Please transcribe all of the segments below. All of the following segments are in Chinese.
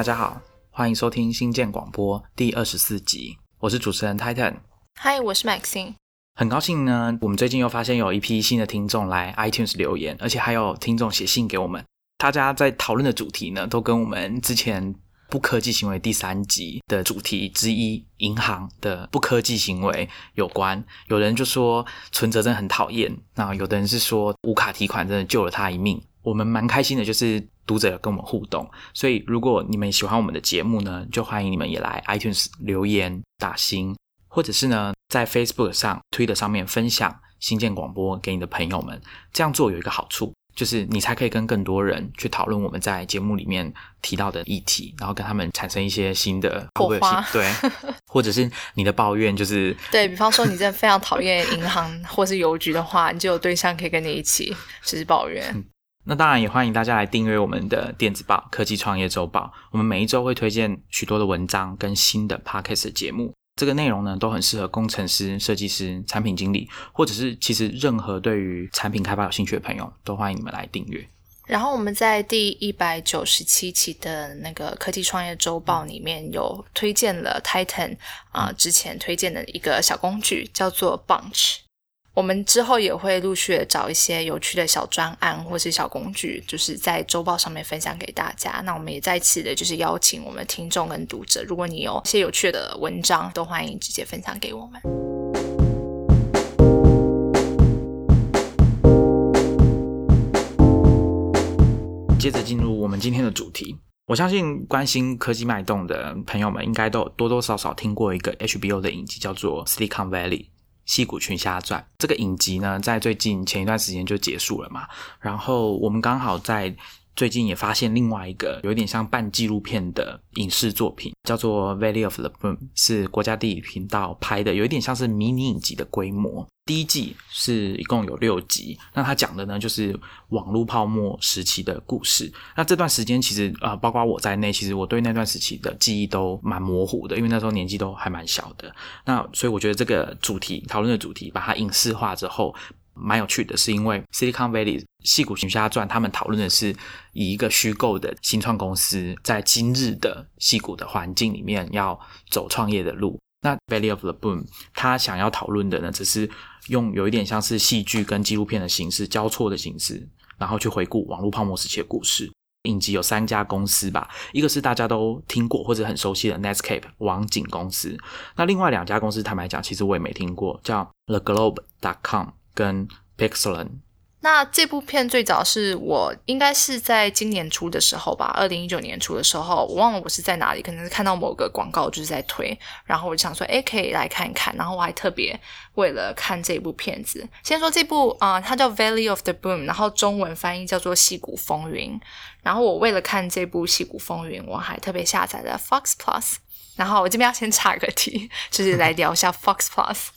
大家好，欢迎收听新建广播第二十四集，我是主持人 Titan。嗨，我是 Maxine。很高兴呢，我们最近又发现有一批新的听众来 iTunes 留言，而且还有听众写信给我们。大家在讨论的主题呢，都跟我们之前不科技行为第三集的主题之一——银行的不科技行为有关。有人就说存折真的很讨厌，那有的人是说无卡提款真的救了他一命。我们蛮开心的，就是读者跟我们互动，所以如果你们喜欢我们的节目呢，就欢迎你们也来 iTunes 留言打星，或者是呢在 Facebook 上、Twitter 上面分享新建广播给你的朋友们。这样做有一个好处，就是你才可以跟更多人去讨论我们在节目里面提到的议题，然后跟他们产生一些新的火花。对，或者是你的抱怨，就是对比方说你真的非常讨厌银行或是邮局的话，你就有对象可以跟你一起就是抱怨。那当然也欢迎大家来订阅我们的电子报《科技创业周报》。我们每一周会推荐许多的文章跟新的 podcast 节目。这个内容呢，都很适合工程师、设计师、产品经理，或者是其实任何对于产品开发有兴趣的朋友，都欢迎你们来订阅。然后我们在第一百九十七期的那个《科技创业周报》里面有推荐了 Titan 啊，之前推荐的一个小工具叫做 Bunch。我们之后也会陆续的找一些有趣的小专案或是小工具，就是在周报上面分享给大家。那我们也再次的，就是邀请我们听众跟读者，如果你有一些有趣的文章，都欢迎直接分享给我们。接着进入我们今天的主题，我相信关心科技脉动的朋友们，应该都多多少少听过一个 HBO 的影集，叫做《Silicon Valley》。《戏骨群侠传》这个影集呢，在最近前一段时间就结束了嘛。然后我们刚好在最近也发现另外一个有点像半纪录片的影视作品，叫做《Valley of the Boom》，是国家地理频道拍的，有一点像是迷你影集的规模。第一季是一共有六集，那它讲的呢就是网络泡沫时期的故事。那这段时间其实呃，包括我在内，其实我对那段时期的记忆都蛮模糊的，因为那时候年纪都还蛮小的。那所以我觉得这个主题讨论的主题，把它影视化之后，蛮有趣的，是因为 Silicon Valley 戏骨群侠传，他们讨论的是以一个虚构的新创公司在今日的戏骨的环境里面要走创业的路。那 Valley of the Boom，他想要讨论的呢，只是用有一点像是戏剧跟纪录片的形式交错的形式，然后去回顾网络泡沫时期的故事。影集有三家公司吧，一个是大家都听过或者很熟悉的 Netscape 网景公司，那另外两家公司坦白讲，其实我也没听过，叫 The Globe dot com 跟 Pixel。那这部片最早是我应该是在今年初的时候吧，二零一九年初的时候，我忘了我是在哪里，可能是看到某个广告就是在推，然后我就想说，哎，可以来看一看。然后我还特别为了看这部片子，先说这部啊，它叫《Valley of the Boom》，然后中文翻译叫做《戏骨风云》。然后我为了看这部《戏骨风云》，我还特别下载了 Fox Plus。然后我这边要先插个题，就是来聊一下 Fox Plus。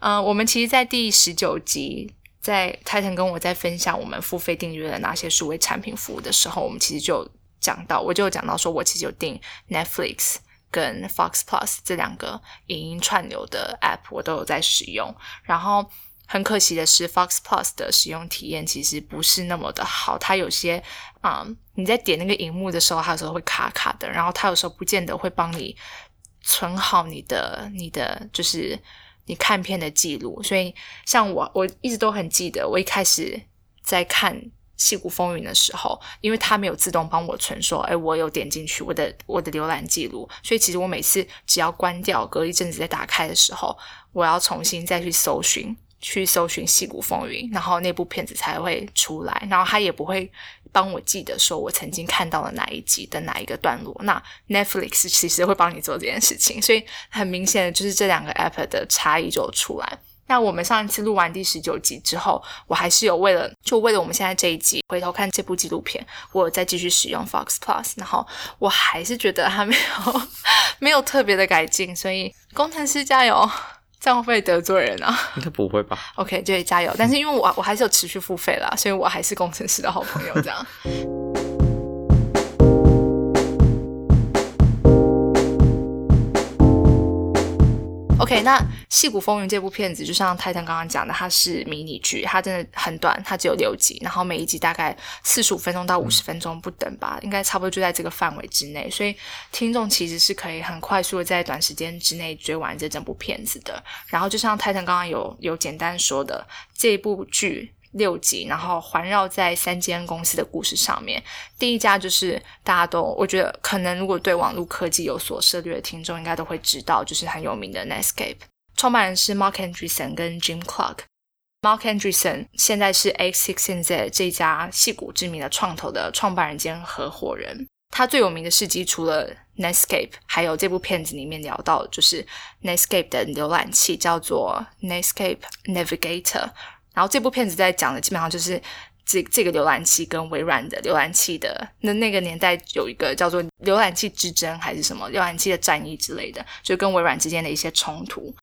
嗯，我们其实，在第十九集。在泰腾跟我在分享我们付费订阅的哪些数位产品服务的时候，我们其实就讲到，我就讲到说，我其实有订 Netflix 跟 Fox Plus 这两个影音串流的 App，我都有在使用。然后很可惜的是，Fox Plus 的使用体验其实不是那么的好，它有些啊，你在点那个荧幕的时候，它有时候会卡卡的，然后它有时候不见得会帮你存好你的你的就是。你看片的记录，所以像我，我一直都很记得，我一开始在看《戏骨风云》的时候，因为它没有自动帮我存，说，哎，我有点进去我的我的浏览记录，所以其实我每次只要关掉，隔一阵子再打开的时候，我要重新再去搜寻。去搜寻《戏骨风云》，然后那部片子才会出来，然后他也不会帮我记得说我曾经看到了哪一集的哪一个段落。那 Netflix 其实会帮你做这件事情，所以很明显的就是这两个 App 的差异就出来。那我们上一次录完第十九集之后，我还是有为了就为了我们现在这一集回头看这部纪录片，我再继续使用 Fox Plus，然后我还是觉得它没有 没有特别的改进，所以工程师加油。这样会不会得罪人啊？应该不会吧。OK，就加油。但是因为我我还是有持续付费啦，所以我还是工程师的好朋友。这样。OK，那戏骨风云》这部片子，就像泰坦刚刚讲的，它是迷你剧，它真的很短，它只有六集，然后每一集大概四十五分钟到五十分钟不等吧，应该差不多就在这个范围之内，所以听众其实是可以很快速的在短时间之内追完这整部片子的。然后就像泰坦刚刚有有简单说的，这部剧。六集，然后环绕在三间公司的故事上面。第一家就是大家都，我觉得可能如果对网络科技有所涉猎的听众，应该都会知道，就是很有名的 nescape。创办人是 Mark Andreessen 跟 Jim Clark。Mark Andreessen 现在是 X Six n Z 这家戏骨知名的创投的创办人兼合伙人。他最有名的事迹，除了 Netscape，还有这部片子里面聊到，就是 Netscape 的浏览器叫做 Netscape Navigator。然后这部片子在讲的基本上就是这这个浏览器跟微软的浏览器的那那个年代有一个叫做浏览器之争还是什么浏览器的战役之类的，就跟微软之间的一些冲突。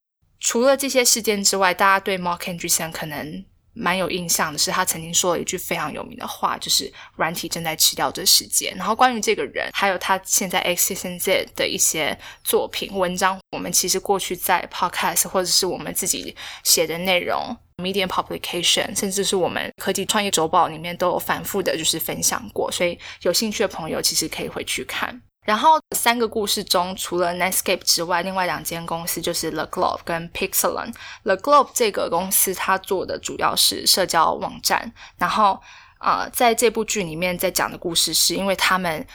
除了这些事件之外，大家对 Mark Andreessen 可能。蛮有印象的是，他曾经说了一句非常有名的话，就是软体正在吃掉这世界。然后关于这个人，还有他现在 X C N Z 的一些作品文章，我们其实过去在 Podcast 或者是我们自己写的内容 Media Publication，甚至是我们科技创业周报里面都有反复的，就是分享过。所以有兴趣的朋友，其实可以回去看。然后三个故事中，除了 Netscape 之外，另外两间公司就是 The Globe 跟 Pixelon。The Globe 这个公司它做的主要是社交网站。然后啊，在这部剧里面在讲的故事是，因为他们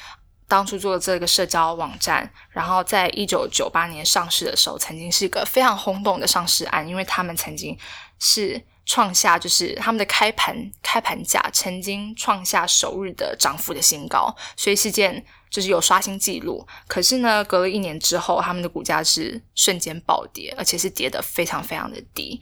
当初做的这个社交网站，然后在一九九八年上市的时候，曾经是一个非常轰动的上市案，因为他们曾经是创下就是他们的开盘开盘价曾经创下首日的涨幅的新高，所以是件。就是有刷新记录，可是呢，隔了一年之后，他们的股价是瞬间暴跌，而且是跌得非常非常的低。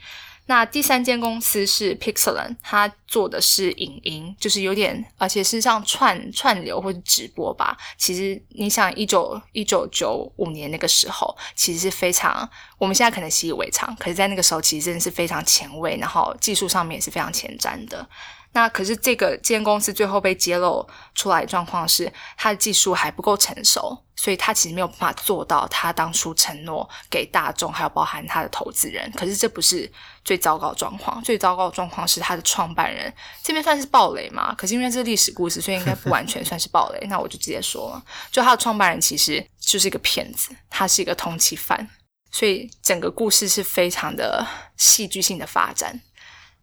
那第三间公司是 Pixelon，它做的是影音，就是有点，而且是像串串流或者直播吧。其实你想，一九一九九五年那个时候，其实是非常，我们现在可能习以为常，可是在那个时候，其实真的是非常前卫，然后技术上面也是非常前瞻的。那可是这个这间公司最后被揭露出来的状况是，它的技术还不够成熟，所以他其实没有办法做到他当初承诺给大众，还有包含他的投资人。可是这不是最糟糕的状况，最糟糕的状况是他的创办人这边算是暴雷嘛？可是因为这是历史故事，所以应该不完全算是暴雷。那我就直接说了，就他的创办人其实就是一个骗子，他是一个通缉犯，所以整个故事是非常的戏剧性的发展。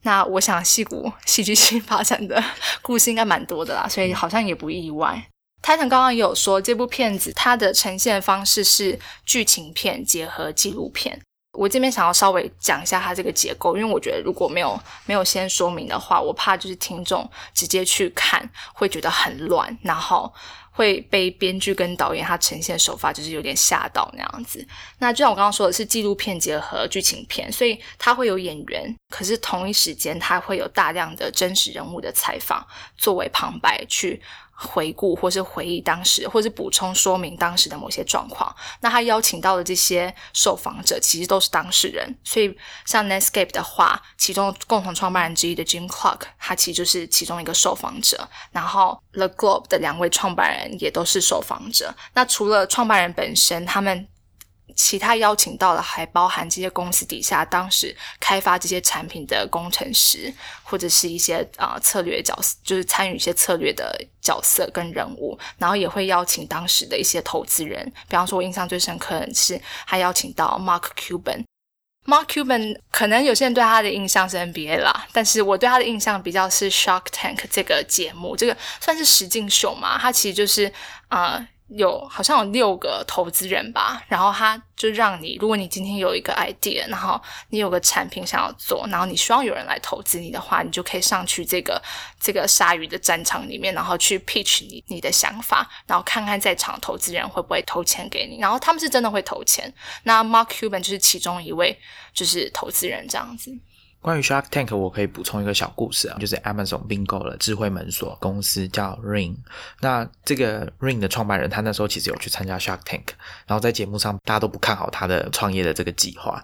那我想戏骨戏剧性发展的 故事应该蛮多的啦，所以好像也不意外。泰坦刚刚也有说，这部片子它的呈现方式是剧情片结合纪录片。我这边想要稍微讲一下它这个结构，因为我觉得如果没有没有先说明的话，我怕就是听众直接去看会觉得很乱，然后。会被编剧跟导演他呈现手法就是有点吓到那样子。那就像我刚刚说的是纪录片结合剧情片，所以它会有演员，可是同一时间它会有大量的真实人物的采访作为旁白去。回顾或是回忆当时，或是补充说明当时的某些状况。那他邀请到的这些受访者其实都是当事人，所以像 Netscape 的话，其中共同创办人之一的 Jim Clark，他其实就是其中一个受访者。然后 The Globe 的两位创办人也都是受访者。那除了创办人本身，他们。其他邀请到的还包含这些公司底下当时开发这些产品的工程师，或者是一些啊策略角色，就是参与一些策略的角色跟人物，然后也会邀请当时的一些投资人。比方说，我印象最深刻的是，还邀请到 Mark Cuban。Mark Cuban 可能有些人对他的印象是 NBA 啦，但是我对他的印象比较是 Shark Tank 这个节目，这个算是实境秀嘛？它其实就是啊。有好像有六个投资人吧，然后他就让你，如果你今天有一个 idea，然后你有个产品想要做，然后你希望有人来投资你的话，你就可以上去这个这个鲨鱼的战场里面，然后去 pitch 你你的想法，然后看看在场投资人会不会投钱给你，然后他们是真的会投钱。那 Mark Cuban 就是其中一位，就是投资人这样子。关于 Shark Tank，我可以补充一个小故事啊，就是 Amazon 并购了智慧门锁公司叫 Ring。那这个 Ring 的创办人，他那时候其实有去参加 Shark Tank，然后在节目上大家都不看好他的创业的这个计划，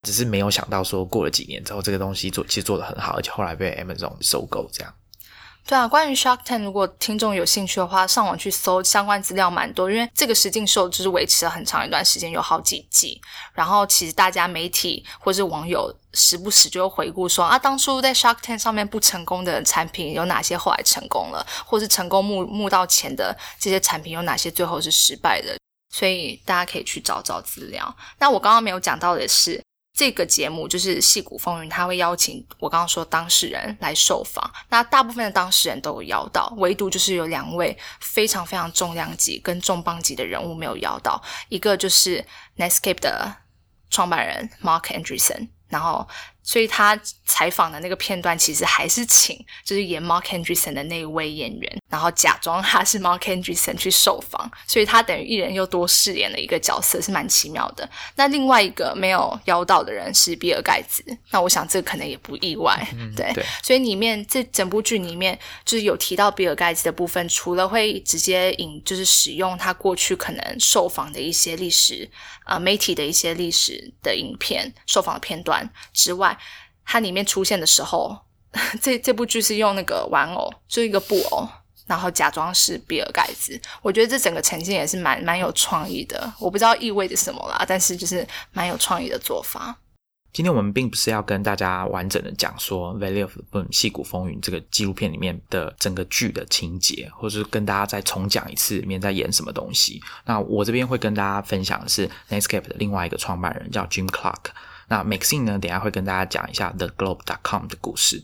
只是没有想到说过了几年之后，这个东西做其实做的很好，而且后来被 Amazon 收购这样。对啊，关于 Shark Tank，如果听众有兴趣的话，上网去搜相关资料蛮多，因为这个实境秀就是维持了很长一段时间，有好几季。然后其实大家媒体或是网友时不时就会回顾说啊，当初在 Shark Tank 上面不成功的产品有哪些，后来成功了，或是成功募募到钱的这些产品有哪些，最后是失败的。所以大家可以去找找资料。那我刚刚没有讲到的是。这个节目就是《戏骨风云》，他会邀请我刚刚说当事人来受访。那大部分的当事人都有邀到，唯独就是有两位非常非常重量级跟重磅级的人物没有邀到。一个就是 Netscape 的创办人 Mark Anderson，然后。所以他采访的那个片段，其实还是请就是演 Mark Andreessen 的那一位演员，然后假装他是 Mark Andreessen 去受访，所以他等于一人又多饰演了一个角色，是蛮奇妙的。那另外一个没有邀到的人是比尔盖茨，那我想这可能也不意外，对。所以里面这整部剧里面就是有提到比尔盖茨的部分，除了会直接引就是使用他过去可能受访的一些历史啊媒体的一些历史的影片、受访的片段之外。它里面出现的时候，这这部剧是用那个玩偶，就一个布偶，然后假装是比尔盖茨。我觉得这整个呈现也是蛮蛮有创意的。我不知道意味着什么啦，但是就是蛮有创意的做法。今天我们并不是要跟大家完整的讲说《Valley of the Boom 戏骨风云》这个纪录片里面的整个剧的情节，或者是跟大家再重讲一次里面在演什么东西。那我这边会跟大家分享的是 Netscape 的另外一个创办人叫 Jim Clark。那 Maxine 呢？等下会跟大家讲一下 The Globe. dot com 的故事。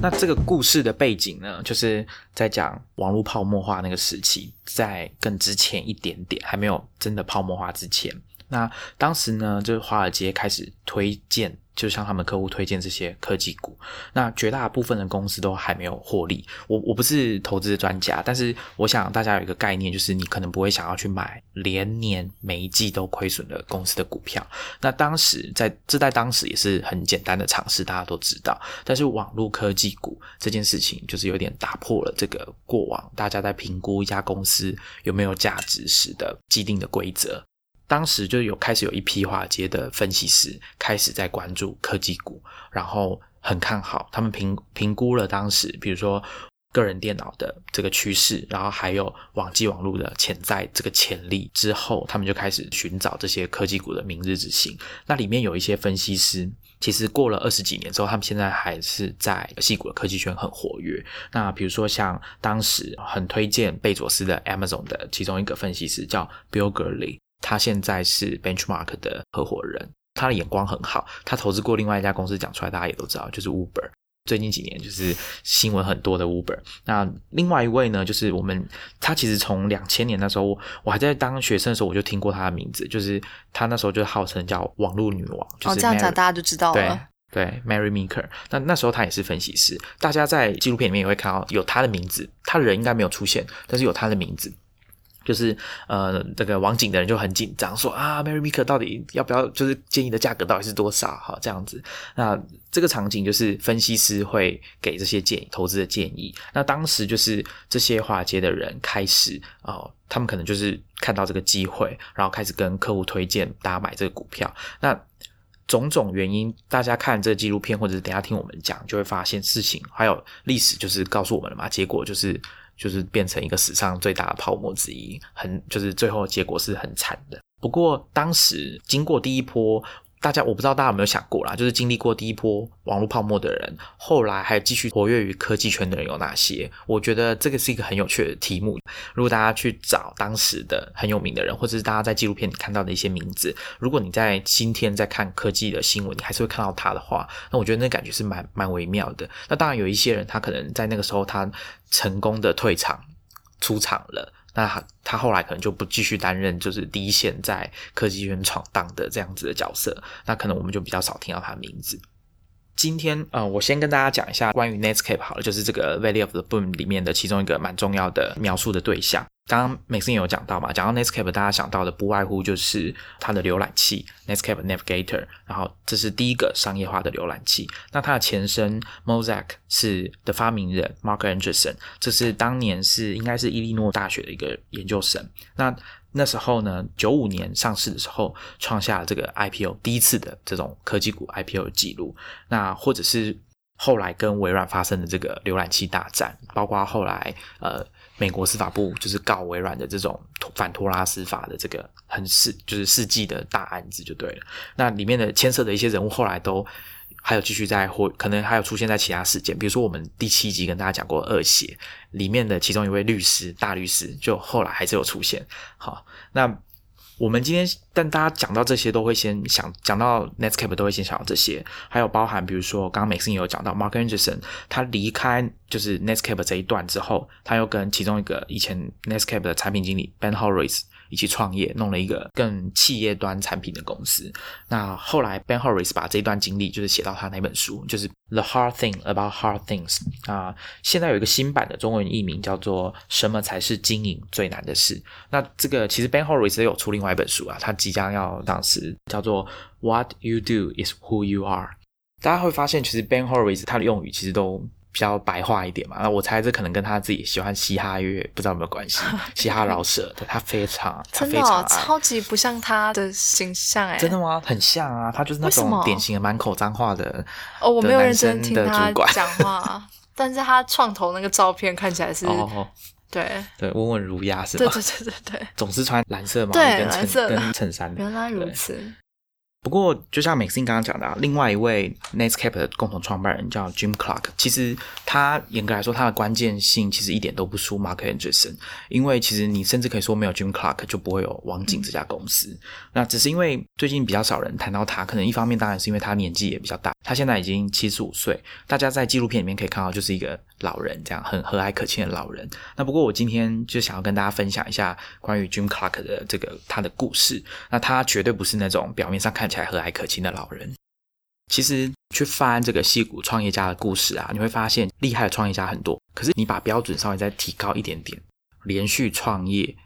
那这个故事的背景呢，就是在讲网络泡沫化那个时期，在更之前一点点，还没有真的泡沫化之前。那当时呢，就是华尔街开始推荐。就向他们客户推荐这些科技股，那绝大部分的公司都还没有获利。我我不是投资专家，但是我想大家有一个概念，就是你可能不会想要去买连年每一季都亏损的公司的股票。那当时在这在当时也是很简单的尝试，大家都知道。但是网络科技股这件事情，就是有点打破了这个过往大家在评估一家公司有没有价值时的既定的规则。当时就有开始有一批华尔街的分析师开始在关注科技股，然后很看好，他们评评估了当时，比如说个人电脑的这个趋势，然后还有网际网络的潜在这个潜力之后，他们就开始寻找这些科技股的明日之星。那里面有一些分析师，其实过了二十几年之后，他们现在还是在细股的科技圈很活跃。那比如说像当时很推荐贝佐斯的 Amazon 的其中一个分析师叫 Bill Gurley。他现在是 Benchmark 的合伙人，他的眼光很好。他投资过另外一家公司，讲出来大家也都知道，就是 Uber。最近几年就是新闻很多的 Uber。那另外一位呢，就是我们他其实从两千年那时候，我还在当学生的时候，我就听过他的名字，就是他那时候就号称叫网络女王。哦，这样讲大家就知道了。对，Mary Meeker。那那时候他也是分析师，大家在纪录片里面也会看到有他的名字，他的人应该没有出现，但是有他的名字。就是呃，这个网警的人就很紧张，说啊，Mary Meeker 到底要不要？就是建议的价格到底是多少？哈，这样子。那这个场景就是分析师会给这些建议，投资的建议。那当时就是这些华尔街的人开始哦，他们可能就是看到这个机会，然后开始跟客户推荐大家买这个股票。那种种原因，大家看这个纪录片，或者是等下听我们讲，就会发现事情还有历史，就是告诉我们了嘛。结果就是。就是变成一个史上最大的泡沫之一，很就是最后结果是很惨的。不过当时经过第一波。大家我不知道大家有没有想过啦，就是经历过第一波网络泡沫的人，后来还继续活跃于科技圈的人有哪些？我觉得这个是一个很有趣的题目。如果大家去找当时的很有名的人，或者是大家在纪录片里看到的一些名字，如果你在今天在看科技的新闻，你还是会看到他的话，那我觉得那感觉是蛮蛮微妙的。那当然有一些人，他可能在那个时候他成功的退场出场了。那他他后来可能就不继续担任就是第一线在科技圈闯荡的这样子的角色，那可能我们就比较少听到他的名字。今天呃，我先跟大家讲一下关于 Netscape 好了，就是这个 Valley of the Boom 里面的其中一个蛮重要的描述的对象。刚刚 Maxine 有讲到嘛，讲到 Netscape，大家想到的不外乎就是它的浏览器 Netscape Navigator，然后这是第一个商业化的浏览器。那它的前身 Mosaic 是的发明人 Mark Anderson，这是当年是应该是伊利诺大学的一个研究生。那那时候呢，九五年上市的时候，创下了这个 IPO 第一次的这种科技股 IPO 的记录。那或者是后来跟微软发生的这个浏览器大战，包括后来呃。美国司法部就是告微软的这种反托拉斯法的这个很世就是世纪的大案子就对了。那里面的牵涉的一些人物后来都还有继续在或可能还有出现在其他事件，比如说我们第七集跟大家讲过恶邪里面的其中一位律师大律师，就后来还是有出现。好，那。我们今天，但大家讲到这些，都会先想讲到 Netscape，都会先想到这些，还有包含，比如说刚刚美 n 也有讲到 Mark Anderson，他离开就是 Netscape 这一段之后，他又跟其中一个以前 Netscape 的产品经理 Ben Horowitz。一起创业，弄了一个更企业端产品的公司。那后来 Ben Horowitz 把这段经历就是写到他那本书，就是《The Hard Thing About Hard Things》啊。现在有一个新版的中文译名叫做《什么才是经营最难的事》。那这个其实 Ben Horowitz 也有出另外一本书啊，他即将要上市，叫做《What You Do Is Who You Are》。大家会发现，其实 Ben Horowitz 他的用语其实都。比较白话一点嘛，那我猜这可能跟他自己喜欢嘻哈乐不知道有没有关系。嘻哈老舍的他非常，真的超级不像他的形象哎，真的吗？很像啊，他就是那种典型的满口脏话的哦，我没有认真听他讲话，但是他创投那个照片看起来是，哦。对。对，温文儒雅是吧？对对对对对，总是穿蓝色毛衣跟衬跟衬衫，原来如此。不过，就像 Maxine 刚刚讲的，啊另外一位 Netscape 的共同创办人叫 Jim Clark。其实他严格来说，他的关键性其实一点都不输 Mark Anderson。因为其实你甚至可以说，没有 Jim Clark 就不会有网景这家公司。那只是因为最近比较少人谈到他，可能一方面当然是因为他年纪也比较大，他现在已经七十五岁。大家在纪录片里面可以看到，就是一个老人，这样很和蔼可亲的老人。那不过我今天就想要跟大家分享一下关于 Jim Clark 的这个他的故事。那他绝对不是那种表面上看起来和蔼可亲的老人，其实去翻这个戏骨创业家的故事啊，你会发现厉害的创业家很多。可是你把标准稍微再提高一点点，连续创业，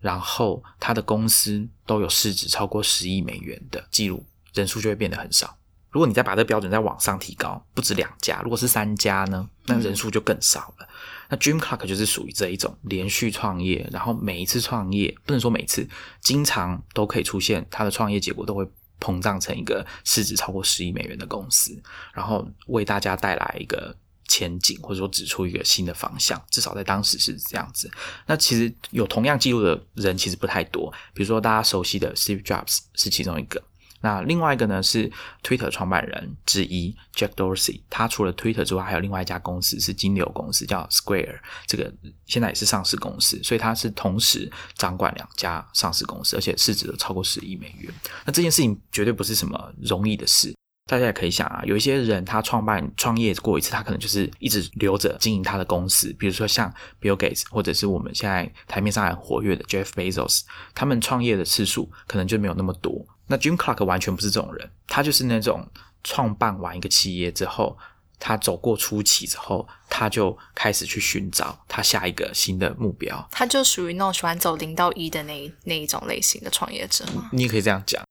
然后他的公司都有市值超过十亿美元的记录，人数就会变得很少。如果你再把这个标准再往上提高，不止两家，如果是三家呢，那人数就更少了。那 Dream Clock 就是属于这一种连续创业，然后每一次创业不能说每次，经常都可以出现它的创业结果都会。膨胀成一个市值超过十亿美元的公司，然后为大家带来一个前景，或者说指出一个新的方向。至少在当时是这样子。那其实有同样记录的人其实不太多，比如说大家熟悉的 Steve Jobs 是其中一个。那另外一个呢是 Twitter 创办人之一 Jack Dorsey，他除了 Twitter 之外，还有另外一家公司是金流公司，叫 Square，这个现在也是上市公司，所以他是同时掌管两家上市公司，而且市值都超过十亿美元。那这件事情绝对不是什么容易的事，大家也可以想啊，有一些人他创办创业过一次，他可能就是一直留着经营他的公司，比如说像 Bill Gates，或者是我们现在台面上很活跃的 Jeff Bezos，他们创业的次数可能就没有那么多。那 Jim Clark 完全不是这种人，他就是那种创办完一个企业之后，他走过初期之后，他就开始去寻找他下一个新的目标。他就属于那种喜欢走零到一的那那一种类型的创业者吗？你也可以这样讲。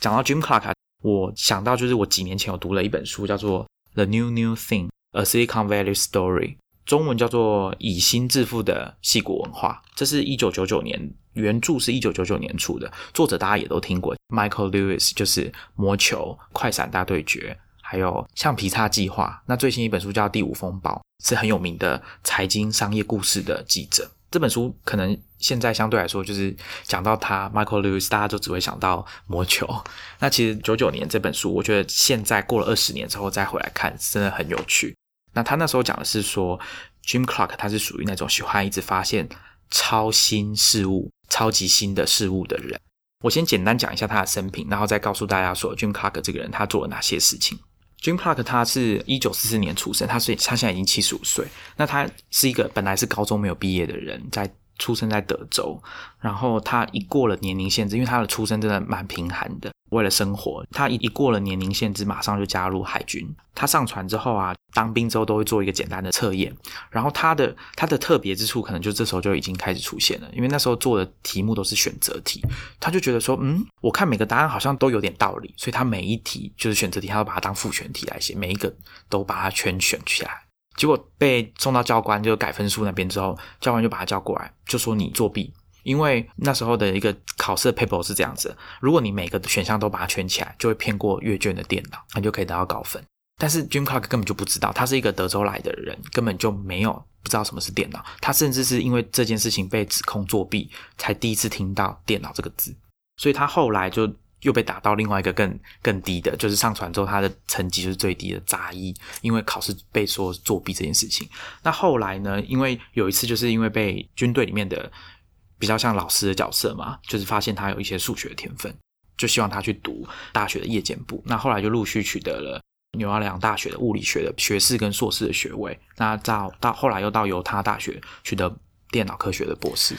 讲到 Jim Clark，我想到就是我几年前有读了一本书，叫做《The New New Thing: A Silicon Valley Story》。中文叫做《以心致富的戏骨文化》，这是一九九九年原著，是一九九九年出的。作者大家也都听过，Michael Lewis，就是《魔球》《快闪大对决》，还有《橡皮擦计划》。那最新一本书叫《第五风暴》，是很有名的财经商业故事的记者。这本书可能现在相对来说，就是讲到他 Michael Lewis，大家都只会想到《魔球》。那其实九九年这本书，我觉得现在过了二十年之后再回来看，真的很有趣。那他那时候讲的是说，Jim Clark 他是属于那种喜欢一直发现超新事物、超级新的事物的人。我先简单讲一下他的生平，然后再告诉大家说，Jim Clark 这个人他做了哪些事情。Jim Clark 他是一九四四年出生，他是他现在已经七十五岁。那他是一个本来是高中没有毕业的人，在出生在德州，然后他一过了年龄限制，因为他的出生真的蛮贫寒的，为了生活，他一一过了年龄限制，马上就加入海军。他上船之后啊，当兵之后都会做一个简单的测验，然后他的他的特别之处，可能就这时候就已经开始出现了，因为那时候做的题目都是选择题，他就觉得说，嗯，我看每个答案好像都有点道理，所以他每一题就是选择题，他都把它当复选题来写，每一个都把它全选起来。结果被送到教官就改分数那边之后，教官就把他叫过来，就说你作弊。因为那时候的一个考试的 paper 是这样子：如果你每个选项都把它圈起来，就会骗过阅卷的电脑，那就可以得到高分。但是 Jim Clark 根本就不知道，他是一个德州来的人，根本就没有不知道什么是电脑。他甚至是因为这件事情被指控作弊，才第一次听到电脑这个字。所以他后来就。又被打到另外一个更更低的，就是上传之后他的成绩就是最低的杂一，因为考试被说作弊这件事情。那后来呢？因为有一次就是因为被军队里面的比较像老师的角色嘛，就是发现他有一些数学天分，就希望他去读大学的夜间部。那后来就陆续取得了纽奥良大学的物理学的学士跟硕士的学位。那到到后来又到犹他大学取得电脑科学的博士。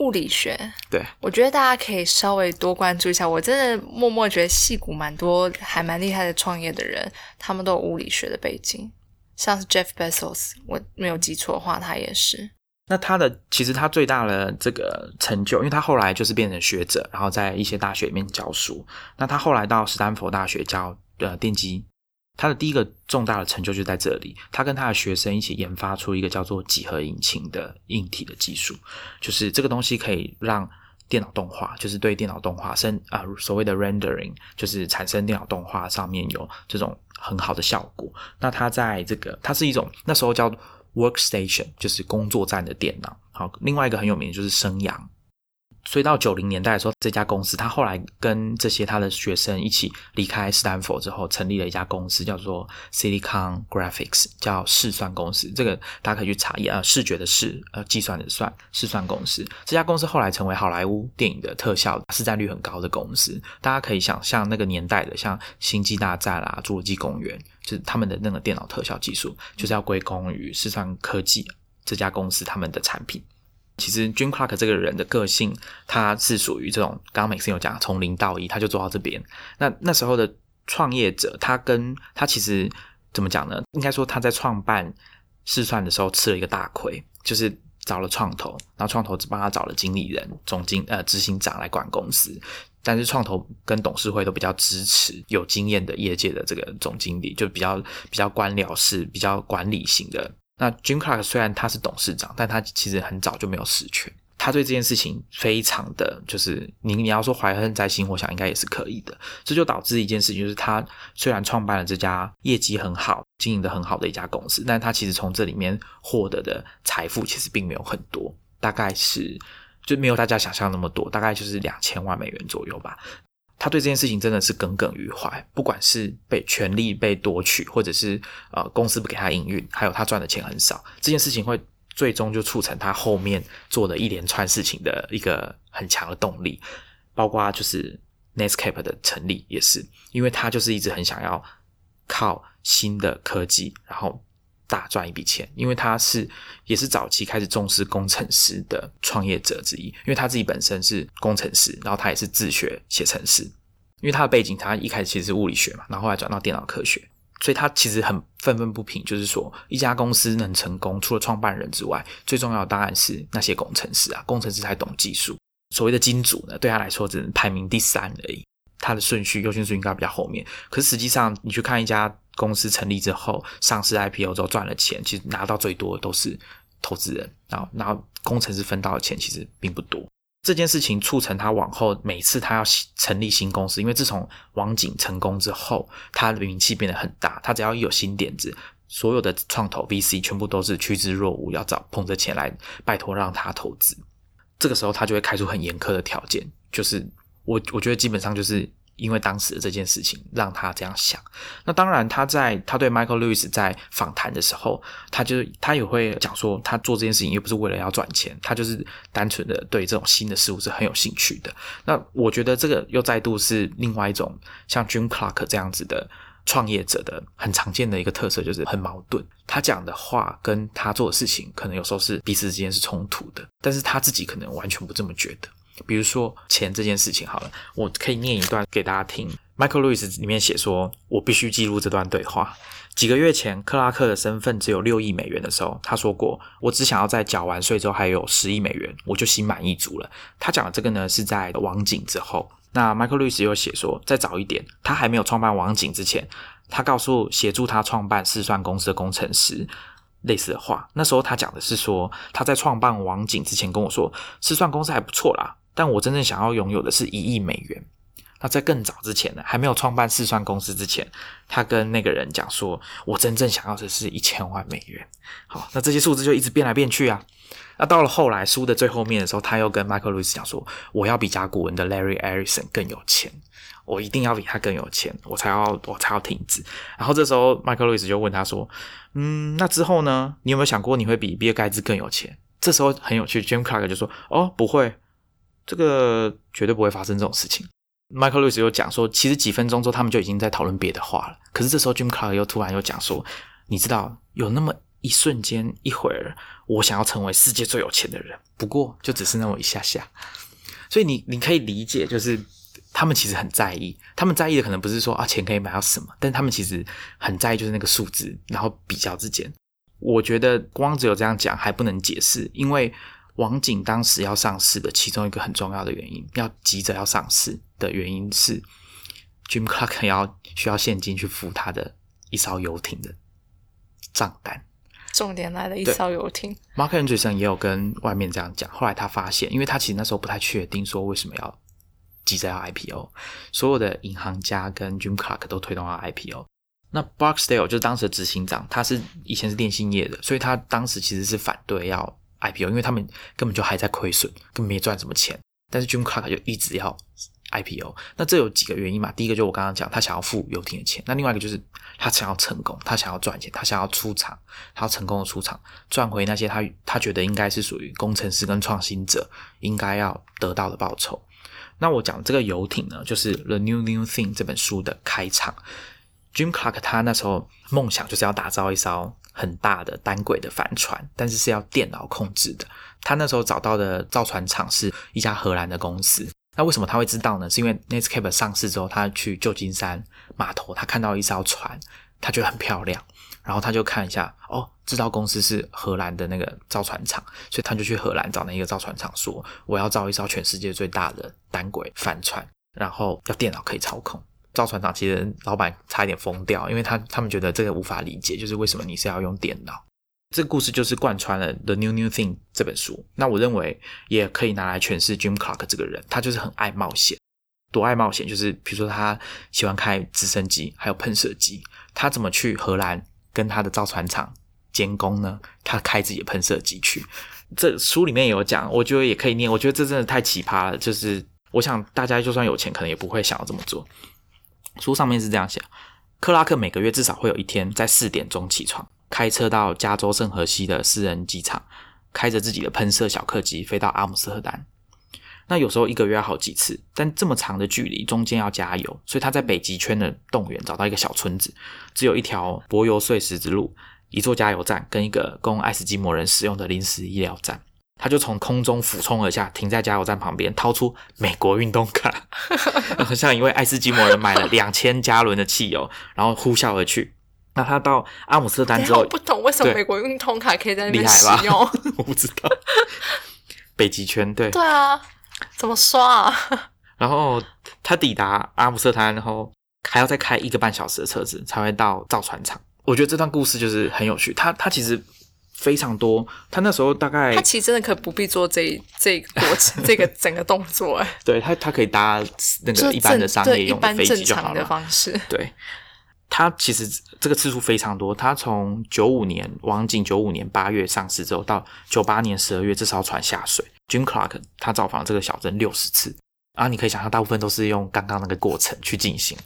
物理学，对，我觉得大家可以稍微多关注一下。我真的默默觉得戏骨蛮多，还蛮厉害的创业的人，他们都有物理学的背景，像是 Jeff Bezos，我没有记错的话，他也是。那他的其实他最大的这个成就，因为他后来就是变成学者，然后在一些大学里面教书。那他后来到斯坦福大学教呃电机。他的第一个重大的成就就在这里，他跟他的学生一起研发出一个叫做几何引擎的硬体的技术，就是这个东西可以让电脑动画，就是对电脑动画生啊所谓的 rendering，就是产生电脑动画上面有这种很好的效果。那它在这个，它是一种那时候叫 workstation，就是工作站的电脑。好，另外一个很有名的就是生阳。所以到九零年代的时候，这家公司他后来跟这些他的学生一起离开斯坦福之后，成立了一家公司，叫做 Silicon Graphics，叫试算公司。这个大家可以去查一下，视觉的视，呃，计算的算，试算公司。这家公司后来成为好莱坞电影的特效市占率很高的公司。大家可以想象那个年代的，像《星际大战》啦，《侏罗纪公园》，就是他们的那个电脑特效技术，就是要归功于试算科技这家公司他们的产品。其实 Jim Clark 这个人的个性，他是属于这种，刚刚每次有讲从零到一，他就做到这边。那那时候的创业者，他跟他其实怎么讲呢？应该说他在创办试算的时候吃了一个大亏，就是找了创投，然后创投只帮他找了经理人、总经呃执行长来管公司，但是创投跟董事会都比较支持有经验的业界的这个总经理，就比较比较官僚式、比较管理型的。那 Jim Clark 虽然他是董事长，但他其实很早就没有实权。他对这件事情非常的就是你你要说怀恨在心，我想应该也是可以的。这就导致一件事情，就是他虽然创办了这家业绩很好、经营的很好的一家公司，但他其实从这里面获得的财富其实并没有很多，大概是就没有大家想象那么多，大概就是两千万美元左右吧。他对这件事情真的是耿耿于怀，不管是被权力被夺取，或者是呃公司不给他营运，还有他赚的钱很少，这件事情会最终就促成他后面做的一连串事情的一个很强的动力，包括就是 Netscape 的成立也是，因为他就是一直很想要靠新的科技，然后。大赚一笔钱，因为他是也是早期开始重视工程师的创业者之一，因为他自己本身是工程师，然后他也是自学写程式，因为他的背景，他一开始其实是物理学嘛，然后后来转到电脑科学，所以他其实很愤愤不平，就是说一家公司能成功，除了创办人之外，最重要的当然是那些工程师啊，工程师才懂技术，所谓的金主呢，对他来说只能排名第三而已，他的顺序优先顺序应该比较后面，可是实际上你去看一家。公司成立之后，上市 IPO 之后赚了钱，其实拿到最多的都是投资人，然后然后工程师分到的钱其实并不多。这件事情促成他往后每次他要成立新公司，因为自从网景成功之后，他的名气变得很大。他只要一有新点子，所有的创投 VC 全部都是趋之若鹜，要找捧着钱来拜托让他投资。这个时候他就会开出很严苛的条件，就是我我觉得基本上就是。因为当时这件事情让他这样想。那当然，他在他对 Michael Lewis 在访谈的时候，他就是他也会讲说，他做这件事情又不是为了要赚钱，他就是单纯的对这种新的事物是很有兴趣的。那我觉得这个又再度是另外一种像 Jim Clark 这样子的创业者的很常见的一个特色就是很矛盾。他讲的话跟他做的事情，可能有时候是彼此之间是冲突的，但是他自己可能完全不这么觉得。比如说钱这件事情，好了，我可以念一段给大家听。Michael Lewis 里面写说：“我必须记录这段对话。几个月前，克拉克的身份只有六亿美元的时候，他说过：‘我只想要在缴完税之后还有十亿美元，我就心满意足了。’他讲的这个呢，是在网景之后。那 Michael Lewis 又写说，再早一点，他还没有创办网景之前，他告诉协助他创办试算公司的工程师类似的话。那时候他讲的是说，他在创办网景之前跟我说，试算公司还不错啦，但我真正想要拥有的是一亿美元。”那在更早之前呢，还没有创办试算公司之前，他跟那个人讲说：“我真正想要的是一千万美元。”好，那这些数字就一直变来变去啊。那到了后来书的最后面的时候，他又跟 Michael Lewis 讲说：“我要比甲骨文的 Larry Ellison 更有钱，我一定要比他更有钱，我才要我才要停止。”然后这时候 Michael Lewis 就问他说：“嗯，那之后呢？你有没有想过你会比比尔盖茨更有钱？”这时候很有趣，Jim Clark 就说：“哦，不会，这个绝对不会发生这种事情。” Michael Lewis 又讲说，其实几分钟之后，他们就已经在讨论别的话了。可是这时候，Jim Clark 又突然又讲说，你知道，有那么一瞬间，一会儿，我想要成为世界最有钱的人，不过就只是那么一下下。所以你你可以理解，就是他们其实很在意，他们在意的可能不是说啊钱可以买到什么，但他们其实很在意就是那个数字，然后比较之间。我觉得光只有这样讲还不能解释，因为。网景当时要上市的其中一个很重要的原因，要急着要上市的原因是，Jim Clark 要需要现金去付他的一艘游艇的账单。重点来了，一艘游艇。Mark Andreessen 也有跟外面这样讲，后来他发现，因为他其实那时候不太确定说为什么要急着要 IPO，所有的银行家跟 Jim Clark 都推动要 IPO。那 Barksdale 就是当时的执行长，他是以前是电信业的，所以他当时其实是反对要。IPO，因为他们根本就还在亏损，根本没赚什么钱。但是 Jim Clark 就一直要 IPO，那这有几个原因嘛？第一个就我刚刚讲，他想要付游艇的钱；那另外一个就是他想要成功，他想要赚钱，他想要出场，他要成功的出场，赚回那些他他觉得应该是属于工程师跟创新者应该要得到的报酬。那我讲这个游艇呢，就是《The New New Thing》这本书的开场。Jim Clark 他那时候梦想就是要打造一艘。很大的单轨的帆船，但是是要电脑控制的。他那时候找到的造船厂是一家荷兰的公司。那为什么他会知道呢？是因为 Netscape 上市之后，他去旧金山码头，他看到一艘船，他觉得很漂亮，然后他就看一下，哦，这艘公司是荷兰的那个造船厂，所以他就去荷兰找那个造船厂，说我要造一艘全世界最大的单轨帆船，然后要电脑可以操控。造船厂其实老板差一点疯掉，因为他他们觉得这个无法理解，就是为什么你是要用电脑？这个故事就是贯穿了《The New New Thing》这本书。那我认为也可以拿来诠释 Jim Clark 这个人，他就是很爱冒险，多爱冒险，就是比如说他喜欢开直升机，还有喷射机。他怎么去荷兰跟他的造船厂监工呢？他开自己的喷射机去。这书里面有讲，我觉得也可以念。我觉得这真的太奇葩了，就是我想大家就算有钱，可能也不会想要这么做。书上面是这样写：克拉克每个月至少会有一天在四点钟起床，开车到加州圣荷西的私人机场，开着自己的喷射小客机飞到阿姆斯特丹。那有时候一个月要好几次，但这么长的距离中间要加油，所以他在北极圈的动员找到一个小村子，只有一条柏油碎石之路，一座加油站跟一个供爱斯基摩人使用的临时医疗站。他就从空中俯冲而下，停在加油站旁边，掏出美国运动卡，像一位爱斯基摩人买了两千加仑的汽油，然后呼啸而去。那他到阿姆斯特丹之后，不懂为什么美国运动卡可以在那边使用？我不知道。北极圈，对对啊，怎么刷啊？然后他抵达阿姆斯特丹，然后还要再开一个半小时的车子才会到造船厂。我觉得这段故事就是很有趣。他他其实。非常多，他那时候大概他其实真的可不必做这这过程，这个整个动作。哎，对他，他可以搭那个一般的商业用的飞机就好了。方式，对他其实这个次数非常多。他从九五年王景九五年八月上市之后，到九八年十二月这艘船下水，Jim Clark 他造访这个小镇六十次啊！你可以想象，大部分都是用刚刚那个过程去进行。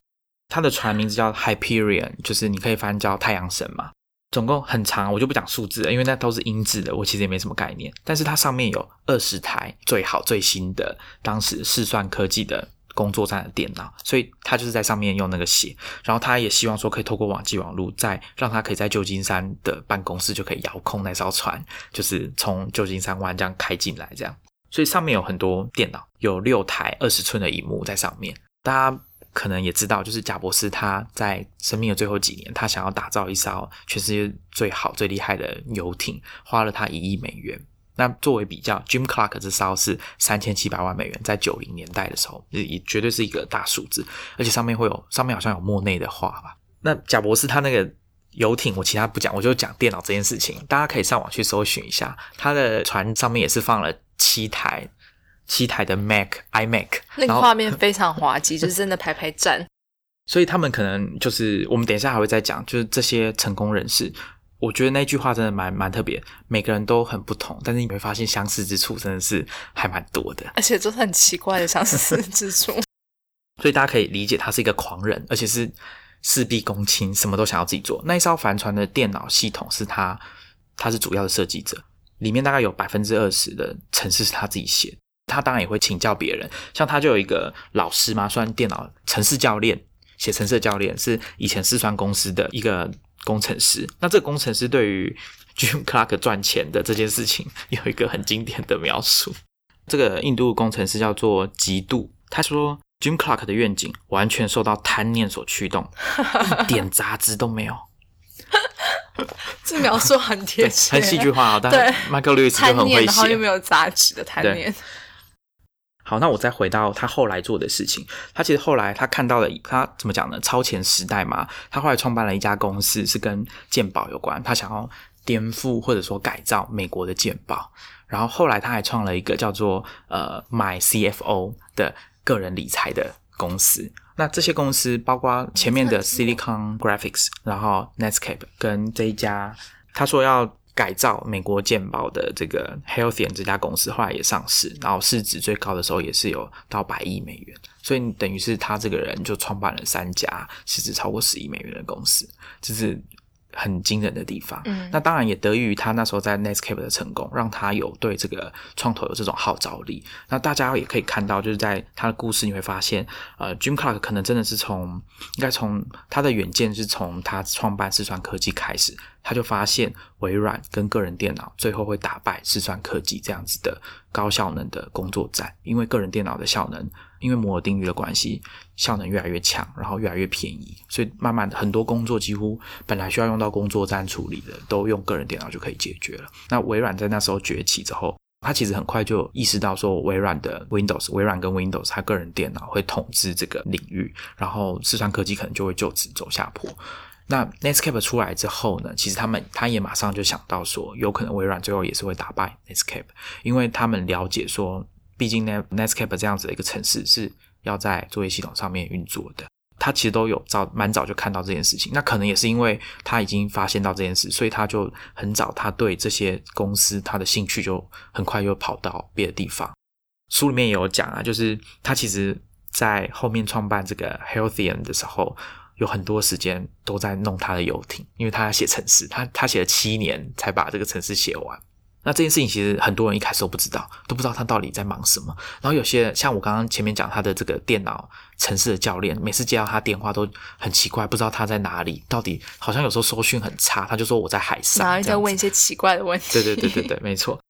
他的船名字叫 Hyperion，就是你可以翻叫太阳神嘛。总共很长，我就不讲数字了，因为那都是英制的，我其实也没什么概念。但是它上面有二十台最好最新的当时试算科技的工作站的电脑，所以他就是在上面用那个写。然后他也希望说可以透过网际网络，再让他可以在旧金山的办公室就可以遥控那艘船，就是从旧金山湾这样开进来这样。所以上面有很多电脑，有六台二十寸的荧幕在上面。大家可能也知道，就是贾博士他在生命的最后几年，他想要打造一艘全世界最好、最厉害的游艇，花了他一亿美元。那作为比较，Jim Clark 这艘是三千七百万美元，在九零年代的时候，也绝对是一个大数字，而且上面会有上面好像有莫内的画吧。那贾博士他那个游艇，我其他不讲，我就讲电脑这件事情，大家可以上网去搜寻一下，他的船上面也是放了七台七台的 Mac iMac，那个画面非常滑稽，就是真的排排站。所以他们可能就是我们等一下还会再讲，就是这些成功人士。我觉得那句话真的蛮蛮特别，每个人都很不同，但是你会发现相似之处真的是还蛮多的，而且都是很奇怪的相似之处。所以大家可以理解他是一个狂人，而且是事必躬亲，什么都想要自己做。那一艘帆船的电脑系统是他，他是主要的设计者，里面大概有百分之二十的程式是他自己写。他当然也会请教别人，像他就有一个老师嘛，算电脑城市教练，写城市教练是以前四川公司的一个。工程师，那这个工程师对于 Jim Clark 赚钱的这件事情有一个很经典的描述。这个印度工程师叫做嫉妒，他说 Jim Clark 的愿景完全受到贪念所驱动，一点杂质都没有。这描述很贴切，很戏剧化啊！但 Michael Lewis 就很会写，然后又没有杂质的贪念。好，那我再回到他后来做的事情。他其实后来他看到了，他怎么讲呢？超前时代嘛。他后来创办了一家公司，是跟鉴宝有关。他想要颠覆或者说改造美国的鉴宝。然后后来他还创了一个叫做呃 My CFO 的个人理财的公司。那这些公司包括前面的 Silicon Graphics，然后 Netscape 跟这一家，他说要。改造美国健保的这个 Healthy 这家公司，后来也上市，然后市值最高的时候也是有到百亿美元，所以等于是他这个人就创办了三家市值超过十亿美元的公司，这是。很惊人的地方，嗯，那当然也得益于他那时候在 Netscape 的成功，让他有对这个创投有这种号召力。那大家也可以看到，就是在他的故事，你会发现，呃，Jim Clark 可能真的是从应该从他的远见是从他创办四川科技开始，他就发现微软跟个人电脑最后会打败四川科技这样子的高效能的工作站，因为个人电脑的效能。因为摩尔定律的关系，效能越来越强，然后越来越便宜，所以慢慢的很多工作几乎本来需要用到工作站处理的，都用个人电脑就可以解决了。那微软在那时候崛起之后，他其实很快就意识到说，微软的 Windows，微软跟 Windows，它个人电脑会统治这个领域，然后四川科技可能就会就此走下坡。那 Netscape 出来之后呢，其实他们他也马上就想到说，有可能微软最后也是会打败 Netscape，因为他们了解说。毕竟呢，Netscape 这样子的一个城市是要在作业系统上面运作的，他其实都有早蛮早就看到这件事情。那可能也是因为他已经发现到这件事，所以他就很早，他对这些公司他的兴趣就很快又跑到别的地方。书里面也有讲啊，就是他其实在后面创办这个 Healthian 的时候，有很多时间都在弄他的游艇，因为他要写程式，他他写了七年才把这个程式写完。那这件事情其实很多人一开始都不知道，都不知道他到底在忙什么。然后有些像我刚刚前面讲他的这个电脑城市的教练，每次接到他电话都很奇怪，不知道他在哪里，到底好像有时候收讯很差，他就说我在海上，然后在问一些奇怪的问题。对对对对对，没错。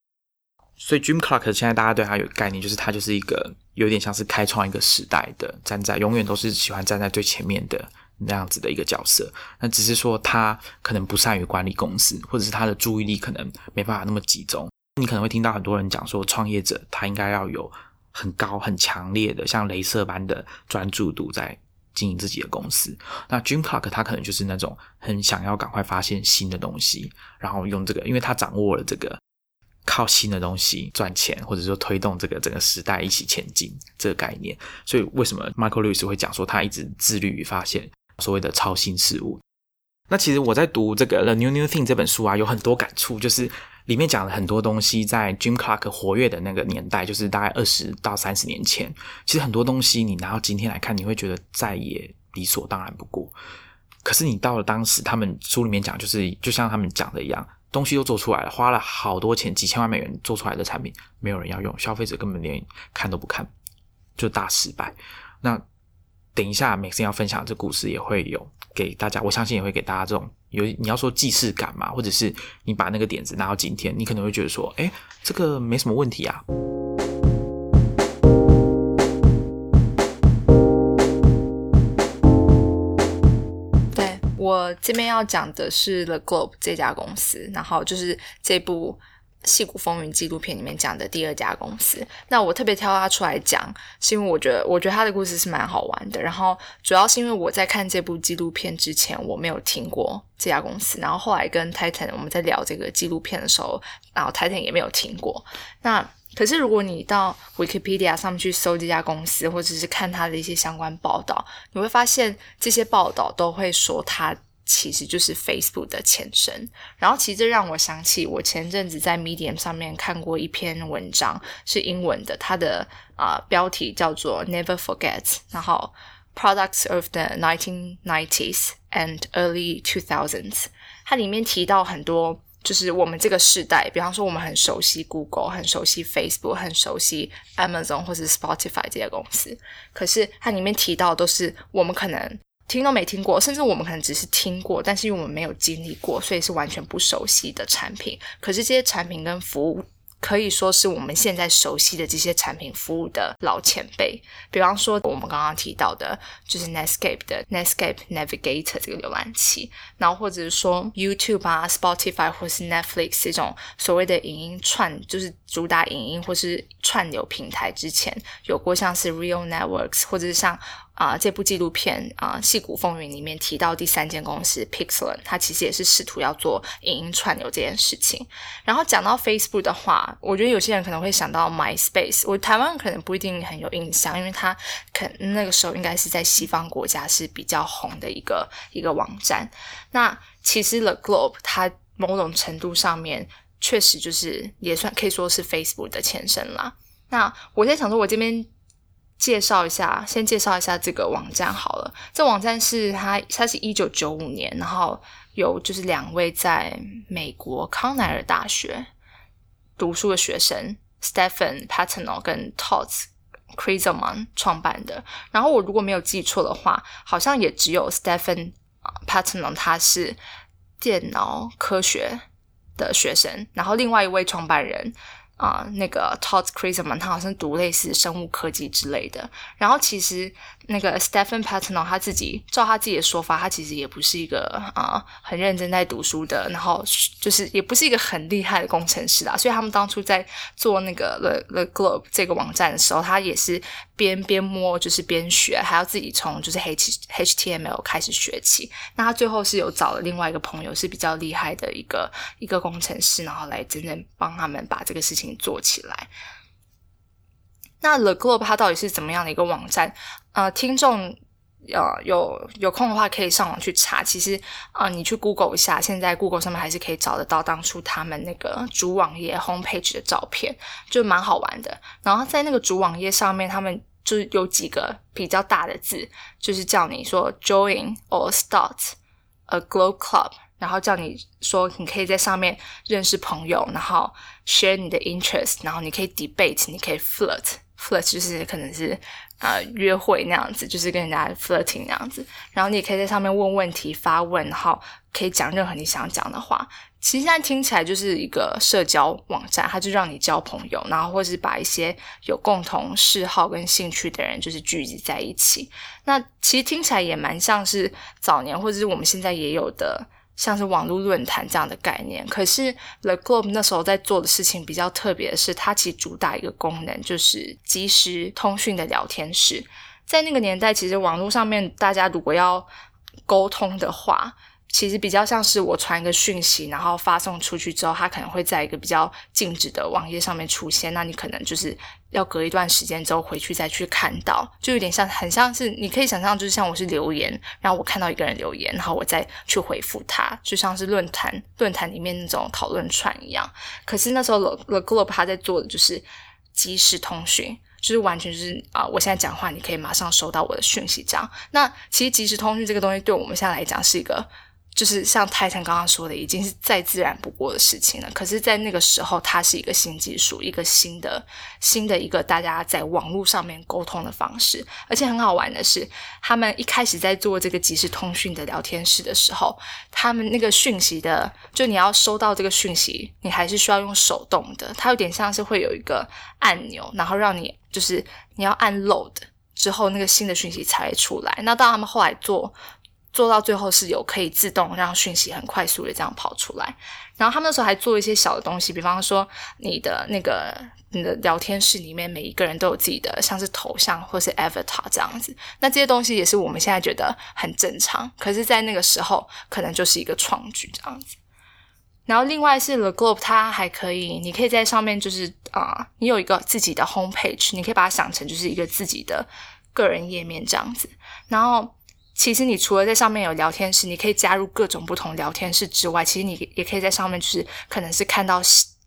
所以 Jim Clark 现在大家对他有概念，就是他就是一个有点像是开创一个时代的，站在永远都是喜欢站在最前面的。那样子的一个角色，那只是说他可能不善于管理公司，或者是他的注意力可能没办法那么集中。你可能会听到很多人讲说，创业者他应该要有很高、很强烈的，像镭射般的专注度在经营自己的公司。那 Jim Clark 他可能就是那种很想要赶快发现新的东西，然后用这个，因为他掌握了这个靠新的东西赚钱，或者说推动这个整个时代一起前进这个概念。所以为什么 Michael Lewis 会讲说他一直致力于发现？所谓的超新事物，那其实我在读这个《The New New Thing》这本书啊，有很多感触，就是里面讲了很多东西，在 Jim Clark 活跃的那个年代，就是大概二十到三十年前，其实很多东西你拿到今天来看，你会觉得再也理所当然不过。可是你到了当时，他们书里面讲，就是就像他们讲的一样，东西都做出来了，花了好多钱，几千万美元做出来的产品，没有人要用，消费者根本连看都不看，就大失败。那等一下每次要分享这故事也会有给大家，我相信也会给大家这种有你要说既视感嘛，或者是你把那个点子拿到今天，你可能会觉得说，哎，这个没什么问题啊。我这边要讲的是 The Globe 这家公司，然后就是这部《戏骨风云》纪录片里面讲的第二家公司。那我特别挑它出来讲，是因为我觉得，我觉得它的故事是蛮好玩的。然后主要是因为我在看这部纪录片之前，我没有听过这家公司。然后后来跟 Titan 我们在聊这个纪录片的时候，然后 Titan 也没有听过。那可是如果你到 Wikipedia 上面去搜这家公司，或者是看它的一些相关报道，你会发现这些报道都会说它其实就是 Facebook 的前身。然后其实这让我想起我前阵子在 Medium 上面看过一篇文章，是英文的，它的啊标题叫做 Never Forget，然后 Products of the 1990s and Early 2000s，它里面提到很多。就是我们这个时代，比方说我们很熟悉 Google，很熟悉 Facebook，很熟悉 Amazon 或者 Spotify 这些公司。可是它里面提到都是我们可能听都没听过，甚至我们可能只是听过，但是因为我们没有经历过，所以是完全不熟悉的产品。可是这些产品跟服务。可以说是我们现在熟悉的这些产品服务的老前辈，比方说我们刚刚提到的，就是 Netscape 的 Netscape Navigator 这个浏览器，然后或者是说 YouTube 啊、Spotify 或是 Netflix 这种所谓的影音串，就是主打影音或是串流平台，之前有过像是 Real Networks 或者是像。啊，这部纪录片啊，《戏骨风云》里面提到第三间公司 Pixel，它其实也是试图要做影音串流这件事情。然后讲到 Facebook 的话，我觉得有些人可能会想到 MySpace，我台湾可能不一定很有印象，因为它可那个时候应该是在西方国家是比较红的一个一个网站。那其实 The Globe 它某种程度上面确实就是也算可以说是 Facebook 的前身啦。那我在想说，我这边。介绍一下，先介绍一下这个网站好了。这网站是它，它是一九九五年，然后有就是两位在美国康奈尔大学读书的学生，Stephen Patino 跟 Todd c r i s m a n 创办的。然后我如果没有记错的话，好像也只有 Stephen Patino 他是电脑科学的学生，然后另外一位创办人。啊，那个 Todd c r i s m a n 他好像读类似生物科技之类的。然后其实那个 Stephen Patino 他自己照他自己的说法，他其实也不是一个啊很认真在读书的，然后就是也不是一个很厉害的工程师啦。所以他们当初在做那个 The The Globe 这个网站的时候，他也是边边摸就是边学，还要自己从就是 H HTML 开始学起。那他最后是有找了另外一个朋友是比较厉害的一个一个工程师，然后来真正帮他们把这个事情。做起来，那 The Globe 它到底是怎么样的一个网站？呃，听众呃有有空的话可以上网去查。其实啊，你去 Google 一下，现在 Google 上面还是可以找得到当初他们那个主网页 Homepage 的照片，就蛮好玩的。然后在那个主网页上面，他们就是有几个比较大的字，就是叫你说 Join or Start a Globe Club。然后叫你说，你可以在上面认识朋友，然后 share 你的 interest，然后你可以 debate，你可以 flirt，flirt 就是可能是啊约会那样子，就是跟人家 flirting 那样子。然后你也可以在上面问问题、发问，然后可以讲任何你想讲的话。其实现在听起来就是一个社交网站，它就让你交朋友，然后或是把一些有共同嗜好跟兴趣的人就是聚集在一起。那其实听起来也蛮像是早年或者是我们现在也有的。像是网络论坛这样的概念，可是 The Globe 那时候在做的事情比较特别的是，它其实主打一个功能，就是即时通讯的聊天室。在那个年代，其实网络上面大家如果要沟通的话，其实比较像是我传一个讯息，然后发送出去之后，它可能会在一个比较静止的网页上面出现。那你可能就是要隔一段时间之后回去再去看到，就有点像很像是你可以想象，就是像我是留言，然后我看到一个人留言，然后我再去回复他，就像是论坛论坛里面那种讨论串一样。可是那时候 The Globe 他在做的就是即时通讯，就是完全就是啊，我现在讲话，你可以马上收到我的讯息这样。那其实即时通讯这个东西，对我们现在来讲是一个。就是像泰坦刚刚说的，已经是再自然不过的事情了。可是，在那个时候，它是一个新技术，一个新的、新的一个大家在网络上面沟通的方式。而且很好玩的是，他们一开始在做这个即时通讯的聊天室的时候，他们那个讯息的，就你要收到这个讯息，你还是需要用手动的。它有点像是会有一个按钮，然后让你就是你要按 load 之后，那个新的讯息才会出来。那到他们后来做。做到最后是有可以自动让讯息很快速的这样跑出来，然后他们那时候还做一些小的东西，比方说你的那个你的聊天室里面每一个人都有自己的像是头像或是 avatar 这样子，那这些东西也是我们现在觉得很正常，可是在那个时候可能就是一个创举这样子。然后另外是 The Globe，它还可以，你可以在上面就是啊，你有一个自己的 home page，你可以把它想成就是一个自己的个人页面这样子，然后。其实你除了在上面有聊天室，你可以加入各种不同聊天室之外，其实你也可以在上面，就是可能是看到